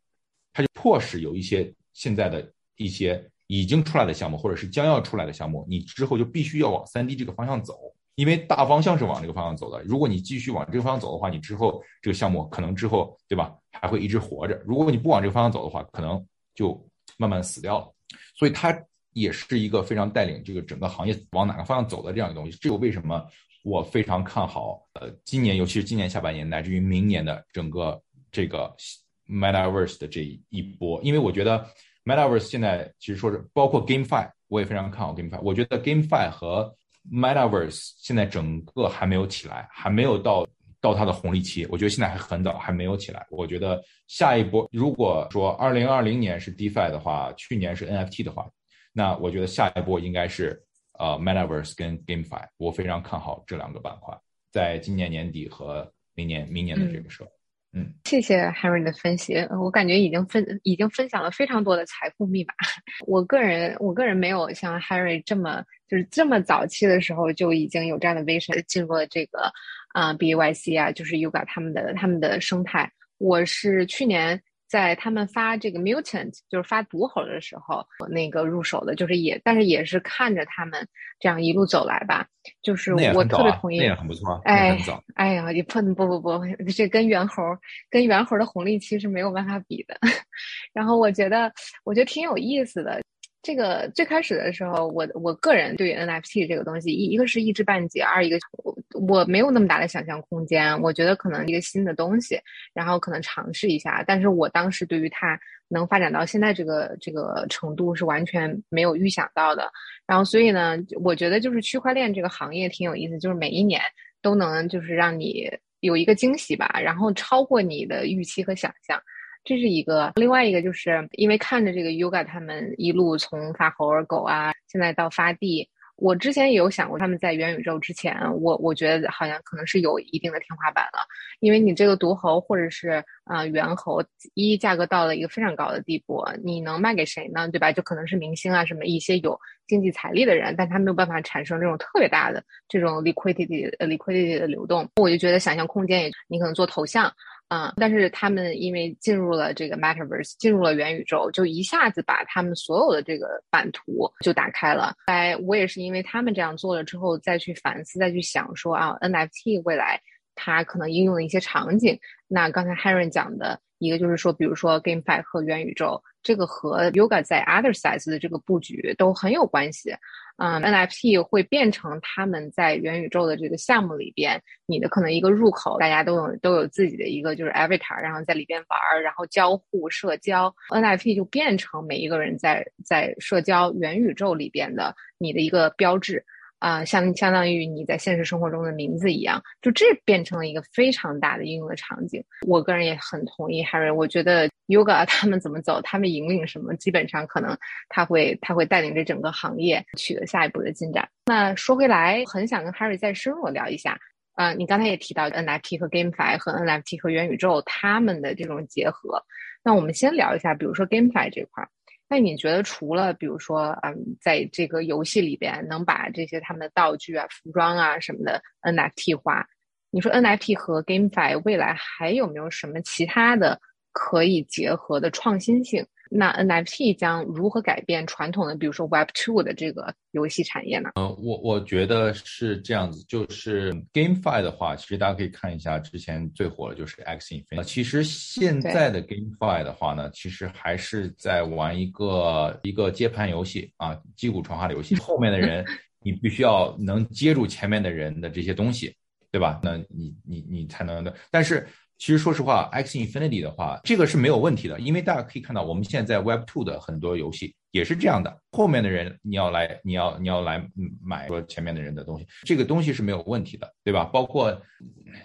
它就迫使有一些现在的一些已经出来的项目或者是将要出来的项目，你之后就必须要往三 D 这个方向走。因为大方向是往这个方向走的，如果你继续往这个方向走的话，你之后这个项目可能之后对吧还会一直活着。如果你不往这个方向走的话，可能就慢慢死掉了。所以它也是一个非常带领这个整个行业往哪个方向走的这样一个东西。这个为什么我非常看好？呃，今年尤其是今年下半年乃至于明年的整个这个 Metaverse 的这一波，因为我觉得 Metaverse 现在其实说是包括 GameFi，我也非常看好 GameFi。我觉得 GameFi 和 Metaverse 现在整个还没有起来，还没有到到它的红利期。我觉得现在还很早，还没有起来。我觉得下一波，如果说二零二零年是 DeFi 的话，去年是 NFT 的话，那我觉得下一波应该是呃 Metaverse 跟 GameFi。我非常看好这两个板块，在今年年底和明年明年的这个时候。嗯谢谢 Harry 的分析，我感觉已经分已经分享了非常多的财富密码。我个人我个人没有像 Harry 这么就是这么早期的时候就已经有这样的 vision 进入了这个啊 BYC 啊，就是 Yuga 他们的他们的生态。我是去年。在他们发这个 mutant，就是发毒猴的时候，那个入手的，就是也，但是也是看着他们这样一路走来吧。就是我特别同意，那也很不错。哎，哎呀，你碰不不不，这跟猿猴跟猿猴的红利期是没有办法比的。然后我觉得，我觉得挺有意思的。这个最开始的时候，我我个人对于 NFT 这个东西，一一个是一知半解，二一个我我没有那么大的想象空间。我觉得可能一个新的东西，然后可能尝试一下。但是我当时对于它能发展到现在这个这个程度是完全没有预想到的。然后所以呢，我觉得就是区块链这个行业挺有意思，就是每一年都能就是让你有一个惊喜吧，然后超过你的预期和想象。这是一个，另外一个就是因为看着这个 Yuga 他们一路从发猴儿狗啊，现在到发地，我之前也有想过他们在元宇宙之前，我我觉得好像可能是有一定的天花板了，因为你这个毒猴或者是啊猿猴，一价格到了一个非常高的地步，你能卖给谁呢？对吧？就可能是明星啊，什么一些有经济财力的人，但他没有办法产生这种特别大的这种 liquidity 呃 liquidity 的流动，我就觉得想象空间也，你可能做头像。嗯！但是他们因为进入了这个 Metaverse，进入了元宇宙，就一下子把他们所有的这个版图就打开了。哎，我也是因为他们这样做了之后，再去反思，再去想说啊，NFT 未来它可能应用的一些场景。那刚才 Harry 讲的一个就是说，比如说 GameFi 和元宇宙，这个和 Yoga 在 Other Sides 的这个布局都很有关系。嗯，NFT 会变成他们在元宇宙的这个项目里边，你的可能一个入口，大家都有都有自己的一个就是 avatar，然后在里边玩，然后交互社交，NFT 就变成每一个人在在社交元宇宙里边的你的一个标志。啊，相相当于你在现实生活中的名字一样，就这变成了一个非常大的应用的场景。我个人也很同意 Harry，我觉得 Yoga 他们怎么走，他们引领什么，基本上可能他会他会带领着整个行业取得下一步的进展。那说回来，很想跟 Harry 再深入聊一下。啊，你刚才也提到 NFT 和 GameFi 和 NFT 和元宇宙他们的这种结合。那我们先聊一下，比如说 GameFi 这块儿。那你觉得除了比如说，嗯，在这个游戏里边能把这些他们的道具啊、服装啊什么的 NFT 化，你说 NFT 和 GameFi 未来还有没有什么其他的可以结合的创新性？那 NFT 将如何改变传统的，比如说 Web Two 的这个游戏产业呢？呃，我我觉得是这样子，就是 GameFi 的话，其实大家可以看一下之前最火的就是 X Infinity。其实现在的 GameFi 的话呢，其实还是在玩一个一个接盘游戏啊，击鼓传花的游戏。后面的人 你必须要能接住前面的人的这些东西，对吧？那你你你才能的，但是。其实说实话，X Infinity 的话，这个是没有问题的，因为大家可以看到，我们现在在 Web Two 的很多游戏也是这样的。后面的人你要来，你要你要来买说前面的人的东西，这个东西是没有问题的，对吧？包括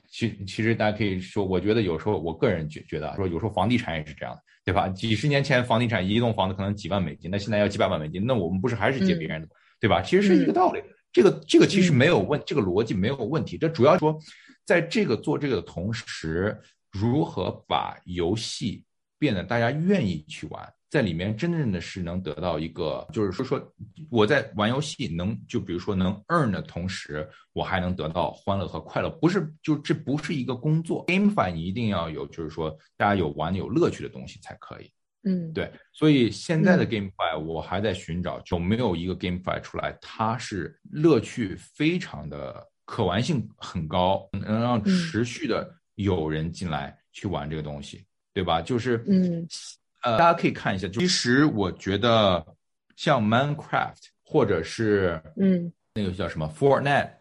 其其实大家可以说，我觉得有时候我个人觉觉得说，有时候房地产也是这样的，对吧？几十年前房地产一栋房子可能几万美金，那现在要几百万美金，那我们不是还是借别人的，对吧？其实是一个道理，这个这个其实没有问，这个逻辑没有问题，这主要说。在这个做这个的同时，如何把游戏变得大家愿意去玩，在里面真正的是能得到一个，就是说说我在玩游戏能就比如说能 earn 的同时，我还能得到欢乐和快乐，不是就这不是一个工作，GameFi 你一定要有，就是说大家有玩有乐趣的东西才可以。嗯，对，所以现在的 GameFi 我还在寻找有没有一个 GameFi 出来，它是乐趣非常的可玩性很高，能让持续的有人进来去玩这个东西，对吧？就是嗯，呃，大家可以看一下，其实我觉得像 Minecraft 或者是嗯那个叫什么 Fortnite，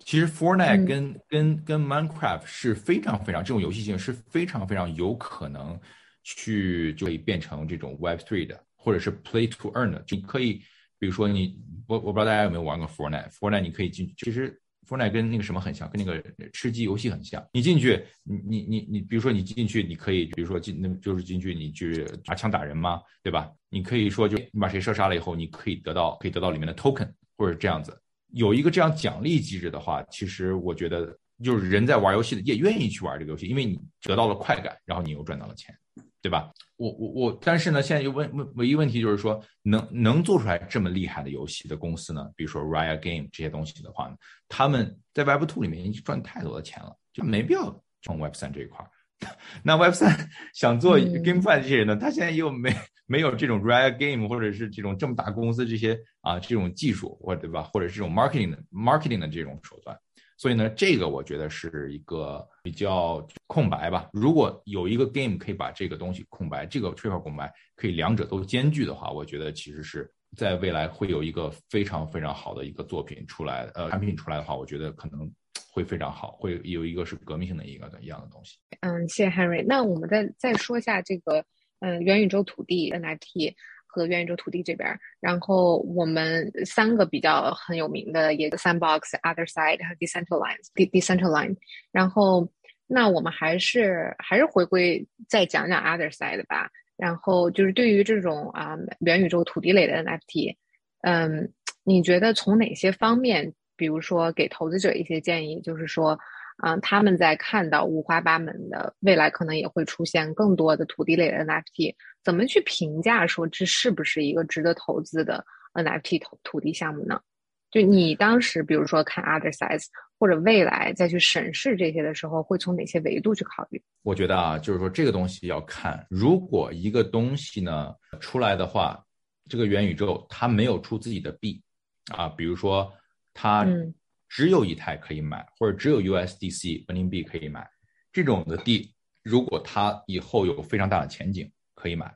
其实 Fortnite 跟跟跟 Minecraft 是非常非常这种游戏性是非常非常有可能。去就可以变成这种 Web Three 的，或者是 Play to Earn 的，就可以，比如说你，我我不知道大家有没有玩过 Fortnite，Fortnite 你可以进，其实 Fortnite 跟那个什么很像，跟那个吃鸡游戏很像。你进去，你你你你，比如说你进去，你可以，比如说进，那就是进去你去拿枪打人嘛，对吧？你可以说就你把谁射杀了以后，你可以得到可以得到里面的 Token，或者这样子，有一个这样奖励机制的话，其实我觉得就是人在玩游戏的也愿意去玩这个游戏，因为你得到了快感，然后你又赚到了钱。对吧？我我我，但是呢，现在又问问唯一问题就是说，能能做出来这么厉害的游戏的公司呢？比如说 Riot Game 这些东西的话呢，他们在 Web Two 里面已经赚太多的钱了，就没必要从 Web 三这一块儿。那 Web 三 想做 GameFi 这些人呢，他现在又没没有这种 Riot Game 或者是这种这么大公司这些啊这种技术，或对吧？或者是这种 marketing 的 marketing 的这种手段。所以呢，这个我觉得是一个比较空白吧。如果有一个 game 可以把这个东西空白，这个缺口空白可以两者都兼具的话，我觉得其实是在未来会有一个非常非常好的一个作品出来，呃，产品出来的话，我觉得可能会非常好，会有一个是革命性的一个一样的东西。嗯，谢谢 Henry。那我们再再说一下这个，嗯，元宇宙土地 NFT。和元宇宙土地这边，然后我们三个比较很有名的，也 Sandbox、Other Side 和 Decentralized、Decentralized。然后，那我们还是还是回归再讲讲 Other Side 吧。然后就是对于这种啊元宇宙土地类的 NFT，嗯，你觉得从哪些方面，比如说给投资者一些建议，就是说。啊，他们在看到五花八门的未来，可能也会出现更多的土地类的 NFT，怎么去评价说这是不是一个值得投资的 NFT 土土地项目呢？就你当时，比如说看 Other Size 或者未来再去审视这些的时候，会从哪些维度去考虑？我觉得啊，就是说这个东西要看，如果一个东西呢出来的话，这个元宇宙它没有出自己的币啊，比如说它。只有以太可以买，或者只有 USDC 人民币可以买，这种的地，如果它以后有非常大的前景，可以买。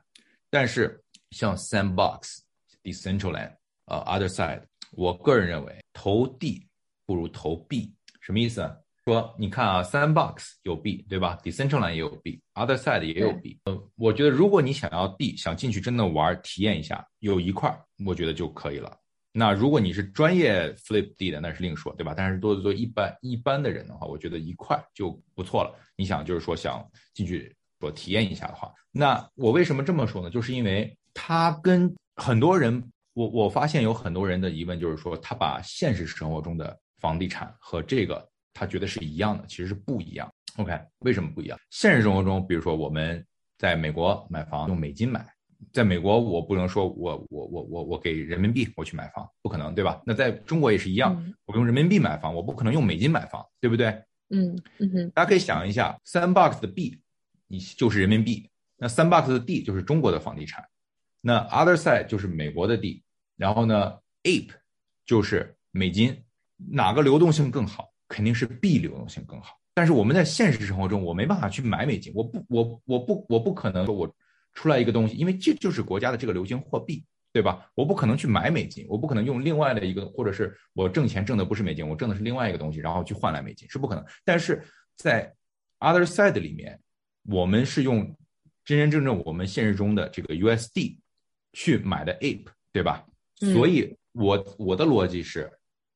但是像 Sandbox、Decentraland、呃 Other Side，我个人认为投地不如投币。什么意思？说你看啊，Sandbox 有币，对吧？Decentraland 也有币，Other Side 也有币。呃，我觉得如果你想要地，想进去真的玩体验一下，有一块，我觉得就可以了。那如果你是专业 flip 地的，那是另说，对吧？但是做做一般一般的人的话，我觉得一块就不错了。你想就是说想进去说体验一下的话，那我为什么这么说呢？就是因为他跟很多人，我我发现有很多人的疑问就是说，他把现实生活中的房地产和这个他觉得是一样的，其实是不一样。OK，为什么不一样？现实生活中，比如说我们在美国买房用美金买。在美国，我不能说我我我我我给人民币我去买房，不可能，对吧？那在中国也是一样，我用人民币买房，我不可能用美金买房，对不对？嗯嗯哼。大家可以想一下，Sandbox 的币，你就是人民币；那 Sandbox 的地就是中国的房地产；那 Other Side 就是美国的地；然后呢，Ape 就是美金。哪个流动性更好？肯定是币流动性更好。但是我们在现实生活中，我没办法去买美金，我不我我不我不可能说我。出来一个东西，因为这就是国家的这个流行货币，对吧？我不可能去买美金，我不可能用另外的一个，或者是我挣钱挣的不是美金，我挣的是另外一个东西，然后去换来美金，是不可能。但是在 other side 里面，我们是用真真正正我们现实中的这个 USD 去买的 Ape，对吧？所以，我我的逻辑是，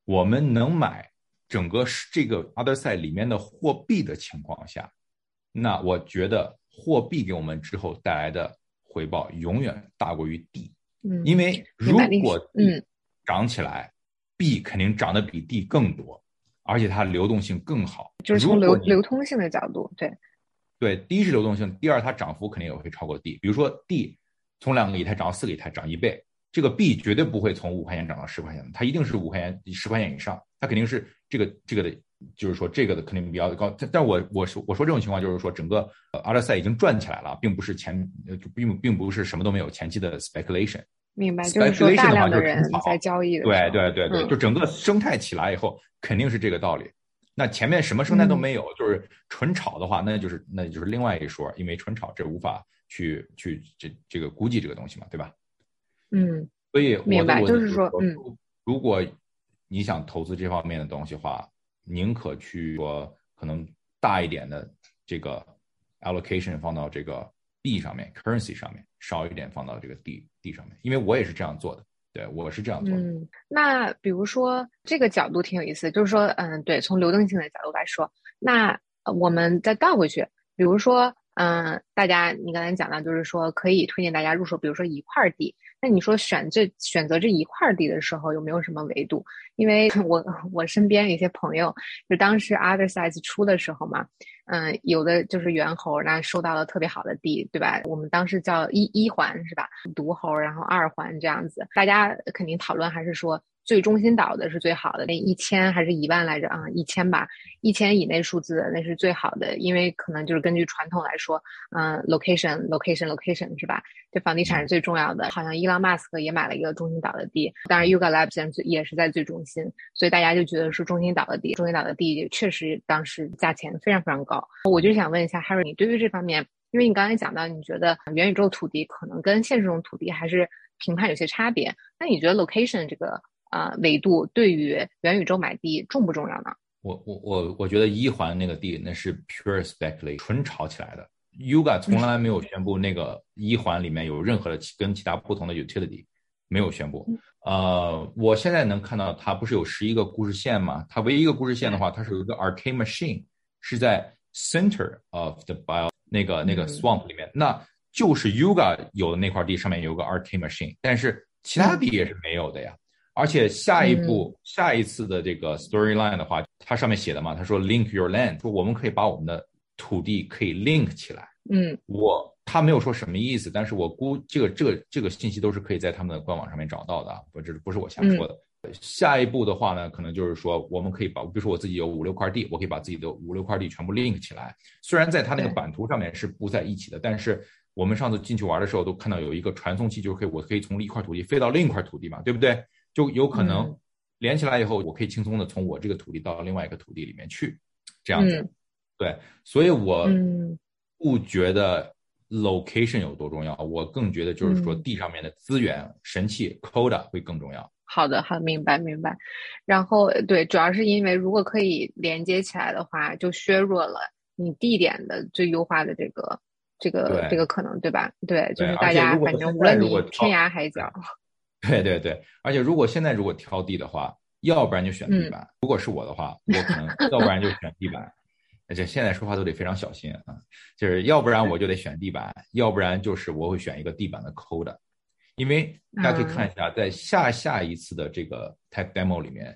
我们能买整个这个 other side 里面的货币的情况下，那我觉得。货币给我们之后带来的回报永远大过于地，嗯，因为如果嗯涨起来，币肯定涨得比地更多，而且它流动性更好。就是从流流通性的角度，对，对，第一是流动性，第二它涨幅肯定也会超过 D。比如说 D 从两个以太涨到四个以太，涨一倍，这个币绝对不会从五块钱涨到十块钱，它一定是五块钱十块钱以上，它肯定是这个这个的，就是说这个的肯定比较高。但但我我说我说这种情况就是说整个阿德赛已经转起来了，并不是前并并不是什么都没有前期的 speculation。明白，就是说大量的人在交易的，对对对对，就整个生态起来以后，肯定是这个道理。那前面什么生态都没有，就是纯炒的话，那就是那就是另外一说，因为纯炒这无法去去这这个估计这个东西嘛，对吧？嗯，所以明白，就是说，嗯，如果你想投资这方面的东西的话，宁可去说可能大一点的这个 allocation 放到这个币上面，currency 上面，少一点放到这个 D。地上面，因为我也是这样做的，对我是这样做的。嗯，那比如说这个角度挺有意思，就是说，嗯，对，从流动性的角度来说，那我们再倒回去，比如说，嗯，大家你刚才讲到，就是说可以推荐大家入手，比如说一块地。那你说选这选择这一块地的时候，有没有什么维度？因为我我身边有些朋友，就当时 Other Size 出的时候嘛，嗯，有的就是猿猴，那收到了特别好的地，对吧？我们当时叫一一环是吧？独猴，然后二环这样子，大家肯定讨论还是说。最中心岛的是最好的，那一千还是一万来着啊？一千吧，一千以内数字那是最好的，因为可能就是根据传统来说，嗯，location，location，location 是吧？这房地产是最重要的。好像伊朗马斯克也买了一个中心岛的地，当然 Yuga Labs 也是在最中心，所以大家就觉得是中心岛的地，中心岛的地确实当时价钱非常非常高。我就想问一下 Harry，你对于这方面，因为你刚才讲到，你觉得元宇宙土地可能跟现实中土地还是评判有些差别，那你觉得 location 这个？啊，维度对于元宇宙买地重不重要呢？我我我我觉得一环那个地那是 pure speculation，纯炒起来的。Yuga 从来没有宣布那个一环里面有任何的跟其他不同的 utility，没有宣布。呃，我现在能看到它不是有十一个故事线吗？它唯一一个故事线的话，它是有一个 arcade machine 是在 center of the bio 那个那个 swamp 里面，那就是 Yuga 有的那块地上面有个 arcade machine，但是其他地也是没有的呀。而且下一步、下一次的这个 storyline 的话，它上面写的嘛，他说 link your land，说我们可以把我们的土地可以 link 起来。嗯，我他没有说什么意思，但是我估这个这个这个信息都是可以在他们的官网上面找到的，不，这不是我瞎说的。下一步的话呢，可能就是说我们可以把，比如说我自己有五六块地，我可以把自己的五六块地全部 link 起来。虽然在它那个版图上面是不在一起的，但是我们上次进去玩的时候都看到有一个传送器，就是可以我可以从一块土地飞到另一块土地嘛，对不对？就有可能连起来以后，我可以轻松的从我这个土地到另外一个土地里面去，这样子。对，所以我不觉得 location 有多重要，我更觉得就是说地上面的资源、神器、coda 会更重要。好的，好，明白，明白。然后对，主要是因为如果可以连接起来的话，就削弱了你地点的最优化的这个这个这个可能，对吧？对，就是大家反正无论你天涯海角。对对对，而且如果现在如果挑地的话，要不然就选地板。如果是我的话，我可能 要不然就选地板。而且现在说话都得非常小心啊，就是要不然我就得选地板，要不然就是我会选一个地板的 code。因为大家可以看一下，在下下一次的这个 tech demo 里面，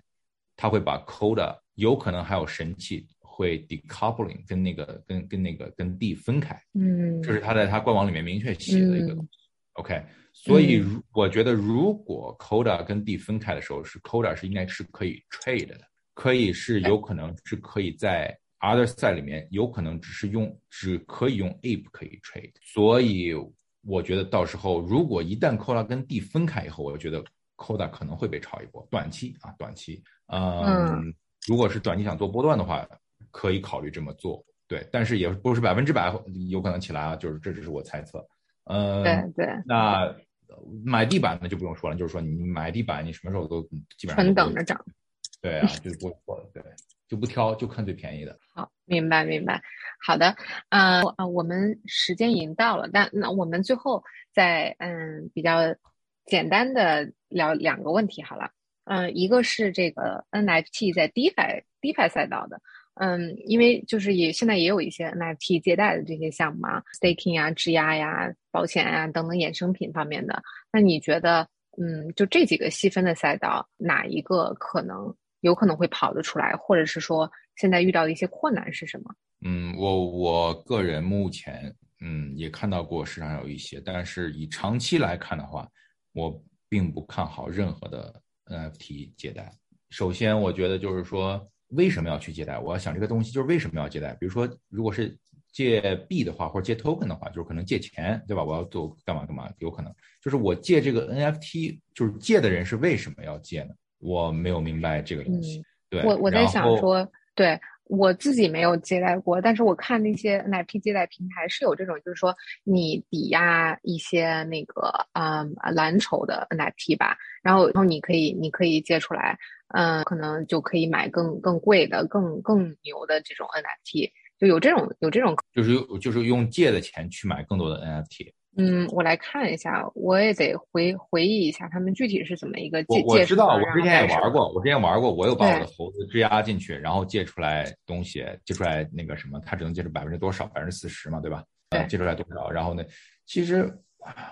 他会把 code 有可能还有神器会 decoupling 跟那个跟跟那个跟地分开。嗯，这是他在他官网里面明确写的一个 OK。所以，我觉得如果 Coda 跟 D 分开的时候，是 Coda 是应该是可以 trade 的，可以是有可能是可以在 Other Side 里面，有可能只是用只可以用 Ape 可以 trade。所以，我觉得到时候如果一旦 Coda 跟 D 分开以后，我觉得 Coda 可能会被炒一波，短期啊，短期，嗯，如果是短期想做波段的话，可以考虑这么做，对，但是也不是百分之百有可能起来啊，就是这只是我猜测，嗯，对对，那。买地板的就不用说了，就是说你买地板，你什么时候都基本上纯等着涨。对啊，就不错了，对，就不挑，就看最便宜的。好，明白明白。好的，呃啊，我们时间已经到了，但那我们最后再嗯比较简单的聊两个问题好了。嗯，一个是这个 NFT 在 DeFi DeFi 赛道的。嗯，因为就是也现在也有一些 NFT 借贷的这些项目嘛，staking 啊、质押呀、保险啊等等衍生品方面的。那你觉得，嗯，就这几个细分的赛道，哪一个可能有可能会跑得出来，或者是说现在遇到的一些困难是什么？嗯，我我个人目前嗯也看到过市场有一些，但是以长期来看的话，我并不看好任何的 NFT 借贷。首先，我觉得就是说，为什么要去借贷？我要想这个东西就是为什么要借贷？比如说，如果是借币的话，或者借 token 的话，就是可能借钱，对吧？我要做干嘛干嘛，有可能就是我借这个 NFT，就是借的人是为什么要借呢？我没有明白这个东西。对，我我在想说，对。我自己没有借贷过，但是我看那些 NFT 借贷平台是有这种，就是说你抵押一些那个嗯蓝筹的 NFT 吧，然后然后你可以你可以借出来，嗯，可能就可以买更更贵的、更更牛的这种 NFT，就有这种有这种，就是用就是用借的钱去买更多的 NFT。嗯，我来看一下，我也得回回忆一下他们具体是怎么一个借。我知道，我之前也玩过，我之前玩过，我有把我的猴子质押进去，然后借出来东西，借出来那个什么，他只能借出百分之多少，百分之四十嘛，对吧？对，借出来多少？然后呢，其实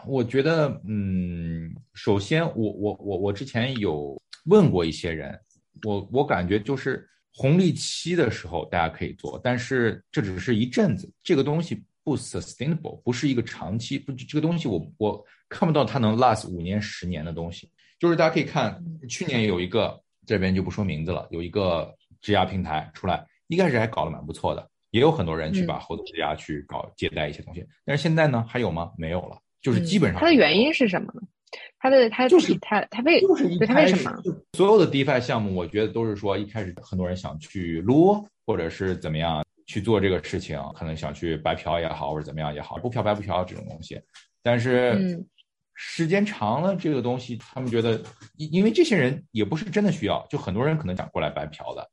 我觉得，嗯，首先我我我我之前有问过一些人，我我感觉就是红利期的时候大家可以做，但是这只是一阵子，这个东西。不 sustainable，不是一个长期，不这个东西我我看不到它能 last 五年十年的东西。就是大家可以看，去年有一个这边就不说名字了，有一个质押平台出来，一开始还搞得蛮不错的，也有很多人去把后头质押去搞借贷一些东西。但是现在呢，还有吗？没有了，就是基本上。它的原因是什么呢？它的它就是它它为就是它为什么？所有的 DeFi 项目，我觉得都是说一开始很多人想去撸，或者是怎么样。去做这个事情，可能想去白嫖也好，或者怎么样也好，不嫖白不嫖这种东西。但是时间长了，这个东西他们觉得，因因为这些人也不是真的需要，就很多人可能想过来白嫖的，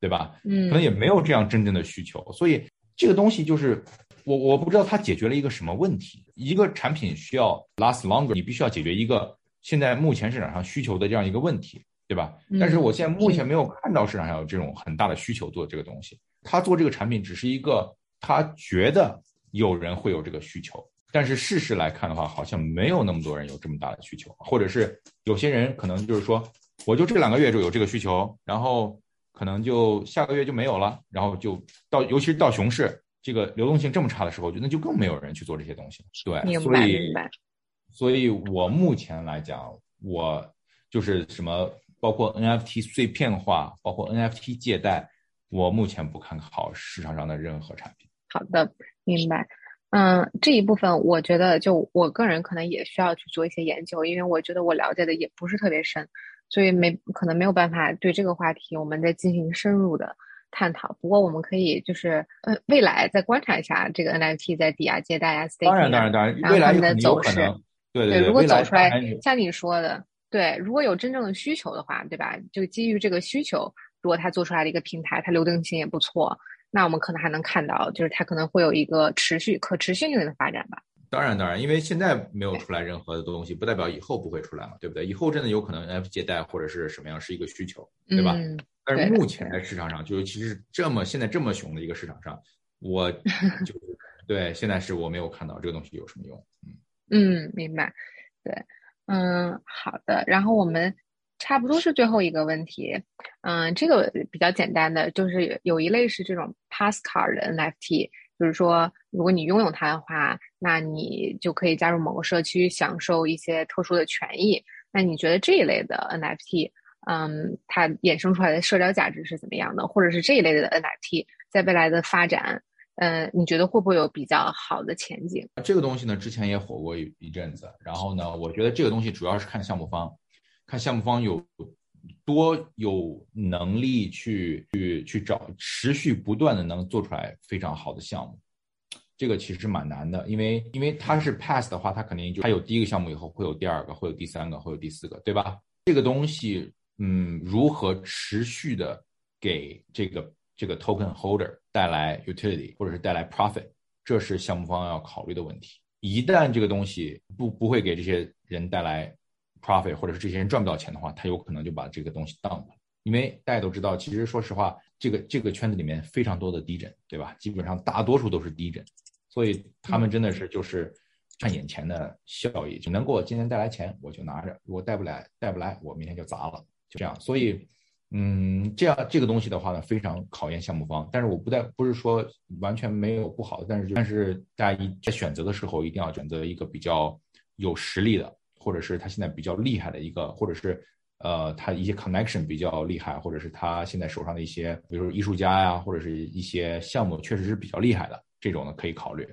对吧？嗯，可能也没有这样真正的需求。所以这个东西就是我我不知道它解决了一个什么问题。一个产品需要 last longer，你必须要解决一个现在目前市场上需求的这样一个问题，对吧？但是我现在目前没有看到市场上有这种很大的需求做这个东西。他做这个产品只是一个，他觉得有人会有这个需求，但是事实来看的话，好像没有那么多人有这么大的需求，或者是有些人可能就是说，我就这两个月就有这个需求，然后可能就下个月就没有了，然后就到，尤其是到熊市，这个流动性这么差的时候，就那就更没有人去做这些东西。对，所以，所以我目前来讲，我就是什么，包括 NFT 碎片化，包括 NFT 借贷。我目前不看好市场上的任何产品。好的，明白。嗯，这一部分我觉得，就我个人可能也需要去做一些研究，因为我觉得我了解的也不是特别深，所以没可能没有办法对这个话题我们再进行深入的探讨。不过我们可以就是呃，未来再观察一下这个 NFT 在抵押借贷啊，当然当然当然，未来的走势。对对对，如果走出来像你说的，对，如果有真正的需求的话，对吧？就基于这个需求。如果它做出来的一个平台，它流动性也不错，那我们可能还能看到，就是它可能会有一个持续、可持续性的发展吧。当然，当然，因为现在没有出来任何的东西，不代表以后不会出来嘛，对不对？以后真的有可能 F 借贷或者是什么样是一个需求，对吧？但是目前在市场上，就其实这么现在这么熊的一个市场上，我 就对现在是我没有看到这个东西有什么用。嗯嗯，明白。对，嗯，好的。然后我们。差不多是最后一个问题，嗯，这个比较简单的，就是有一类是这种 pass card 的 NFT，就是说，如果你拥有它的话，那你就可以加入某个社区，享受一些特殊的权益。那你觉得这一类的 NFT，嗯，它衍生出来的社交价值是怎么样的？或者是这一类的 NFT 在未来的发展，嗯，你觉得会不会有比较好的前景？这个东西呢，之前也火过一一阵子，然后呢，我觉得这个东西主要是看项目方。看项目方有多有能力去去去找持续不断的能做出来非常好的项目，这个其实蛮难的，因为因为它是 pass 的话，它肯定就它有第一个项目以后会有第二个，会有第三个，会有第四个，对吧？这个东西，嗯，如何持续的给这个这个 token holder 带来 utility 或者是带来 profit，这是项目方要考虑的问题。一旦这个东西不不会给这些人带来 profit 或者是这些人赚不到钱的话，他有可能就把这个东西当了。因为大家都知道，其实说实话，这个这个圈子里面非常多的低枕，对吧？基本上大多数都是低枕，所以他们真的是就是看眼前的效益，就能给我今天带来钱，我就拿着；如果带不来，带不来，我明天就砸了，就这样。所以嗯，这样这个东西的话呢，非常考验项目方。但是我不带不是说完全没有不好的，但是但是大家一在选择的时候一定要选择一个比较有实力的，或者是他现在比较厉害的一个，或者是呃他一些 connection 比较厉害，或者是他现在手上的一些，比如说艺术家呀，或者是一些项目确实是比较厉害的，这种呢可以考虑。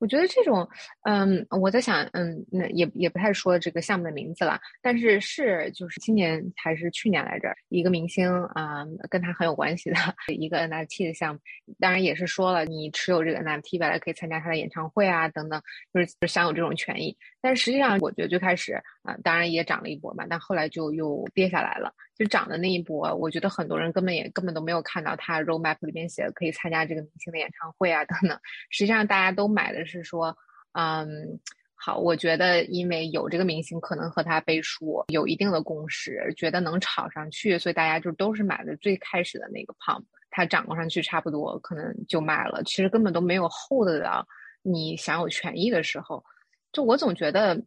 我觉得这种，嗯，我在想，嗯，那也也不太说这个项目的名字了，但是是就是今年还是去年来着，一个明星啊，跟他很有关系的 一个 NFT 的项目，当然也是说了，你持有这个 NFT 未来可以参加他的演唱会啊，等等，就是享有这种权益。但实际上，我觉得最开始啊，当然也涨了一波嘛，但后来就又跌下来了。就涨的那一波，我觉得很多人根本也根本都没有看到他 roadmap 里面写的可以参加这个明星的演唱会啊等等。实际上，大家都买的是说，嗯，好，我觉得因为有这个明星，可能和他背书有一定的共识，觉得能炒上去，所以大家就都是买的最开始的那个 pump，它涨上去差不多，可能就卖了。其实根本都没有 hold 到你享有权益的时候。就我总觉得，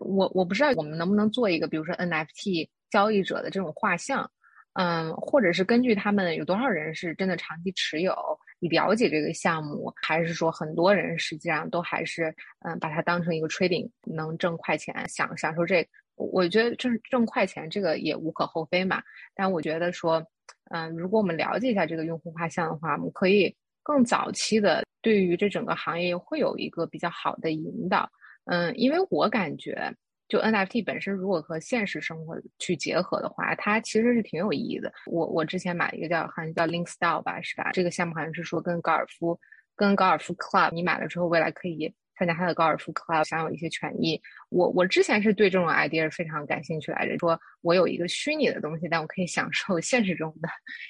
我我不知道我们能不能做一个，比如说 NFT 交易者的这种画像，嗯，或者是根据他们有多少人是真的长期持有，你了解这个项目，还是说很多人实际上都还是嗯把它当成一个 trading 能挣快钱，享享受这，我觉得挣挣快钱这个也无可厚非嘛。但我觉得说，嗯，如果我们了解一下这个用户画像的话，我们可以更早期的对于这整个行业会有一个比较好的引导。嗯，因为我感觉，就 NFT 本身如果和现实生活去结合的话，它其实是挺有意义的。我我之前买一个叫好像叫 Link Style 吧，是吧？这个项目好像是说跟高尔夫，跟高尔夫 Club，你买了之后未来可以参加他的高尔夫 Club，享有一些权益。我我之前是对这种 idea 非常感兴趣来着，说我有一个虚拟的东西，但我可以享受现实中的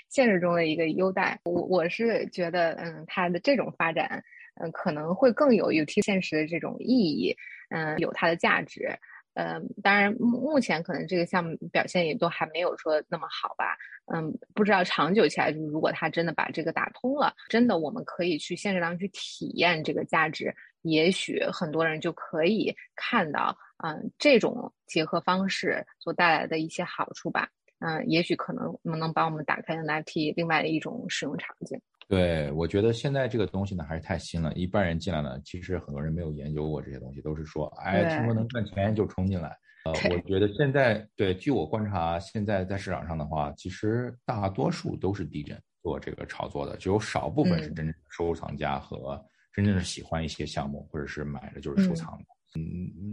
现实中的一个优待。我我是觉得，嗯，它的这种发展。嗯，可能会更有有贴现实的这种意义，嗯，有它的价值，嗯，当然目目前可能这个项目表现也都还没有说那么好吧，嗯，不知道长久起来，如果他真的把这个打通了，真的我们可以去现实当中去体验这个价值，也许很多人就可以看到，嗯，这种结合方式所带来的一些好处吧，嗯，也许可能能能帮我们打开 NFT 另外的一种使用场景。对，我觉得现在这个东西呢还是太新了，一般人进来呢，其实很多人没有研究过这些东西，都是说，哎，听说能赚钱就冲进来。呃，我觉得现在对，据我观察，现在在市场上的话，其实大多数都是地震做这个炒作的，只有少部分是真正的收藏家和真正的喜欢一些项目或者是买的就是收藏的。嗯，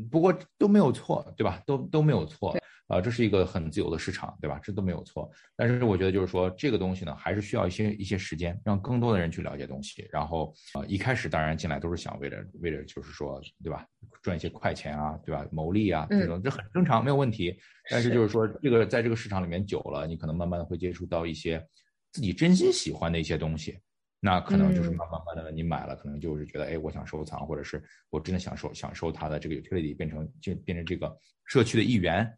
不过都没有错，对吧？都都没有错。啊，这是一个很自由的市场，对吧？这都没有错。但是我觉得就是说，这个东西呢，还是需要一些一些时间，让更多的人去了解东西。然后啊，一开始当然进来都是想为了为了就是说，对吧？赚一些快钱啊，对吧？牟利啊，这种这很正常，没有问题。但是就是说，这个在这个市场里面久了，你可能慢慢的会接触到一些自己真心喜欢的一些东西，那可能就是慢慢慢的你买了，可能就是觉得，哎，我想收藏，或者是我真的想收享受它的这个 utility，变成就变成这个社区的一员。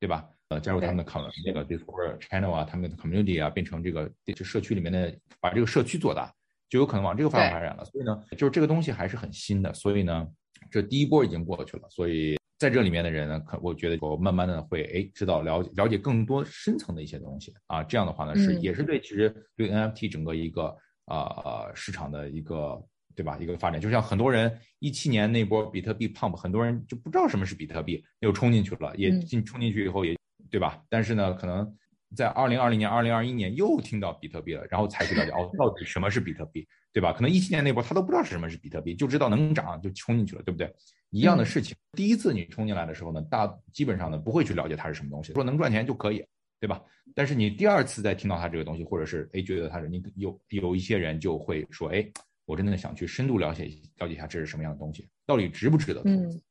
对吧？呃，加入他们的 com 那个 Discord channel 啊，他们的 community 啊，变成这个这社区里面的，把这个社区做大，就有可能往这个方向发展了。所以呢，就是这个东西还是很新的。所以呢，这第一波已经过去了。所以在这里面的人呢，可我觉得我慢慢的会哎知道了解了解更多深层的一些东西啊。这样的话呢，是也是对其实对 NFT 整个一个啊市场的一个。对吧？一个发展，就像很多人一七年那波比特币 pump，很多人就不知道什么是比特币，又冲进去了，也进冲进去以后也，对吧？但是呢，可能在二零二零年、二零二一年又听到比特币了，然后才去了解哦，到底什么是比特币，对吧？可能一七年那波他都不知道是什么是比特币，就知道能涨就冲进去了，对不对？一样的事情，第一次你冲进来的时候呢，大基本上呢不会去了解它是什么东西，说能赚钱就可以，对吧？但是你第二次再听到他这个东西，或者是哎觉得他是你有有一些人就会说哎。我真的想去深度了解了解一下这是什么样的东西，到底值不值得投资，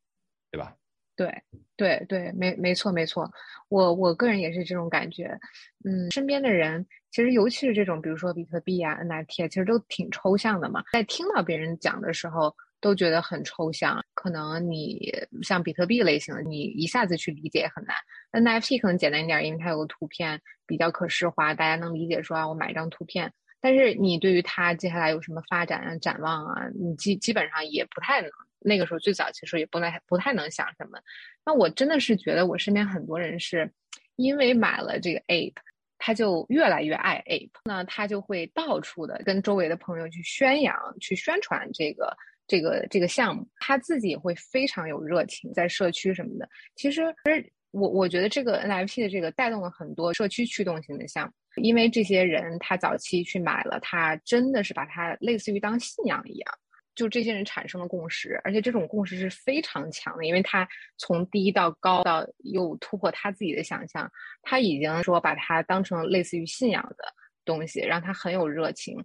对吧？对对对，没没错没错，我我个人也是这种感觉。嗯，身边的人其实尤其是这种，比如说比特币啊、NFT 啊，其实都挺抽象的嘛。在听到别人讲的时候，都觉得很抽象。可能你像比特币类型的，你一下子去理解也很难。NFT 可能简单一点，因为它有个图片比较可视化，大家能理解说啊，我买一张图片。但是你对于它接下来有什么发展啊、展望啊，你基基本上也不太能。那个时候最早其实也不太不太能想什么。那我真的是觉得我身边很多人是因为买了这个 Ape，他就越来越爱 Ape，那他就会到处的跟周围的朋友去宣扬、去宣传这个、这个、这个项目。他自己也会非常有热情，在社区什么的。其实，我我觉得这个 NFT 的这个带动了很多社区驱动型的项目，因为这些人他早期去买了，他真的是把它类似于当信仰一样。就这些人产生了共识，而且这种共识是非常强的，因为他从低到高到又突破他自己的想象，他已经说把它当成类似于信仰的东西，让他很有热情。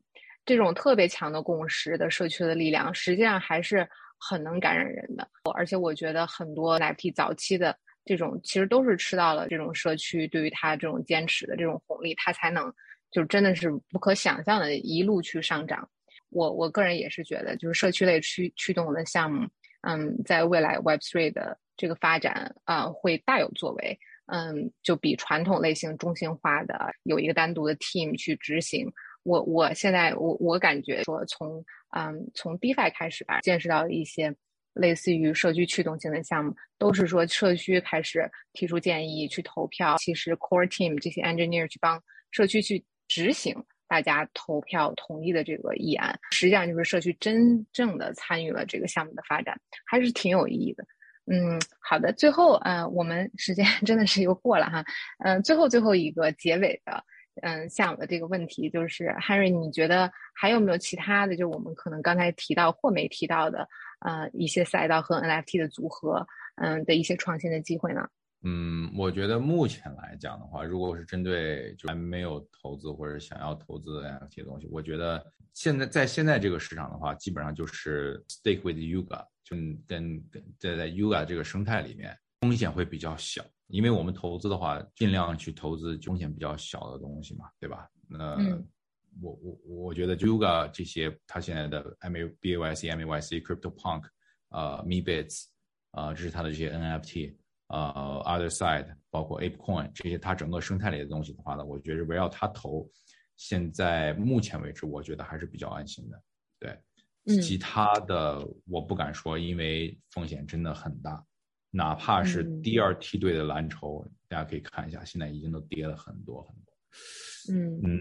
这种特别强的共识的社区的力量，实际上还是很能感染人的。而且我觉得很多 NFT 早期的这种，其实都是吃到了这种社区对于他这种坚持的这种红利，他才能就真的是不可想象的一路去上涨。我我个人也是觉得，就是社区类驱驱动的项目，嗯，在未来 Web Three 的这个发展啊，会大有作为。嗯，就比传统类型中心化的有一个单独的 team 去执行。我我现在我我感觉说，从嗯从 DeFi 开始吧，见识到一些类似于社区驱动型的项目，都是说社区开始提出建议去投票，其实 Core Team 这些 engineer 去帮社区去执行。大家投票同意的这个议案，实际上就是社区真正的参与了这个项目的发展，还是挺有意义的。嗯，好的，最后，呃，我们时间 真的是又过了哈，嗯，最后最后一个结尾的，嗯，项目的这个问题就是 h a r r y 你觉得还有没有其他的，就我们可能刚才提到或没提到的，呃，一些赛道和 NFT 的组合，嗯，的一些创新的机会呢？嗯，我觉得目前来讲的话，如果是针对就还没有投资或者想要投资 NFT 的东西，我觉得现在在现在这个市场的话，基本上就是 stick with Yuga，就跟跟在在 Yuga 这个生态里面，风险会比较小，因为我们投资的话，尽量去投资风险比较小的东西嘛，对吧？那我我我觉得 Yuga 这些，它现在的 M A B A Y C M A Y C Crypto Punk，呃，Mebits，啊，这是它的这些 NFT。呃，Other Side，包括 ApeCoin 这些，它整个生态里的东西的话呢，我觉得围绕它投，现在目前为止，我觉得还是比较安心的。对，其他的我不敢说，因为风险真的很大。哪怕是第二梯队的蓝筹，大家可以看一下，现在已经都跌了很多很多。嗯嗯，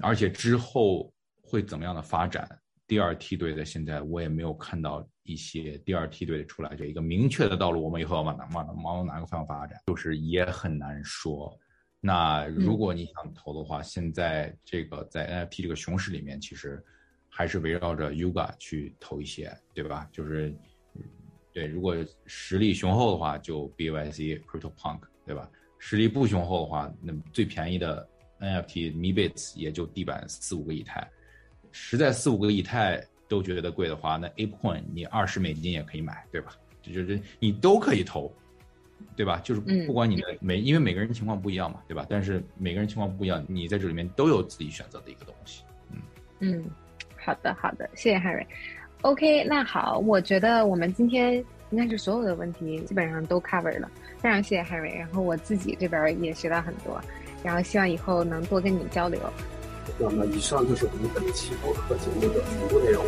而且之后会怎么样的发展？第二梯队的现在我也没有看到一些第二梯队出来这一个明确的道路，我们以后要往哪往往哪个方向发展，就是也很难说。那如果你想投的话，现在这个在 NFT 这个熊市里面，其实还是围绕着 Yuga 去投一些，对吧？就是对，如果实力雄厚的话，就 BYC Crypto Punk，对吧？实力不雄厚的话，那最便宜的 NFT Mebits 也就地板四五个以太。实在四五个以太都觉得贵的话，那 ApeCoin 你二十美金也可以买，对吧？这就是你都可以投，对吧？就是不管你的每，因为每个人情况不一样嘛，对吧？但是每个人情况不一样，你在这里面都有自己选择的一个东西。嗯嗯，好的好的，谢谢 Harry。OK，那好，我觉得我们今天应该是所有的问题基本上都 cover 了，非常谢谢 Harry。然后我自己这边也学到很多，然后希望以后能多跟你交流。那么，以上就是我们本期播客节目的全部内容。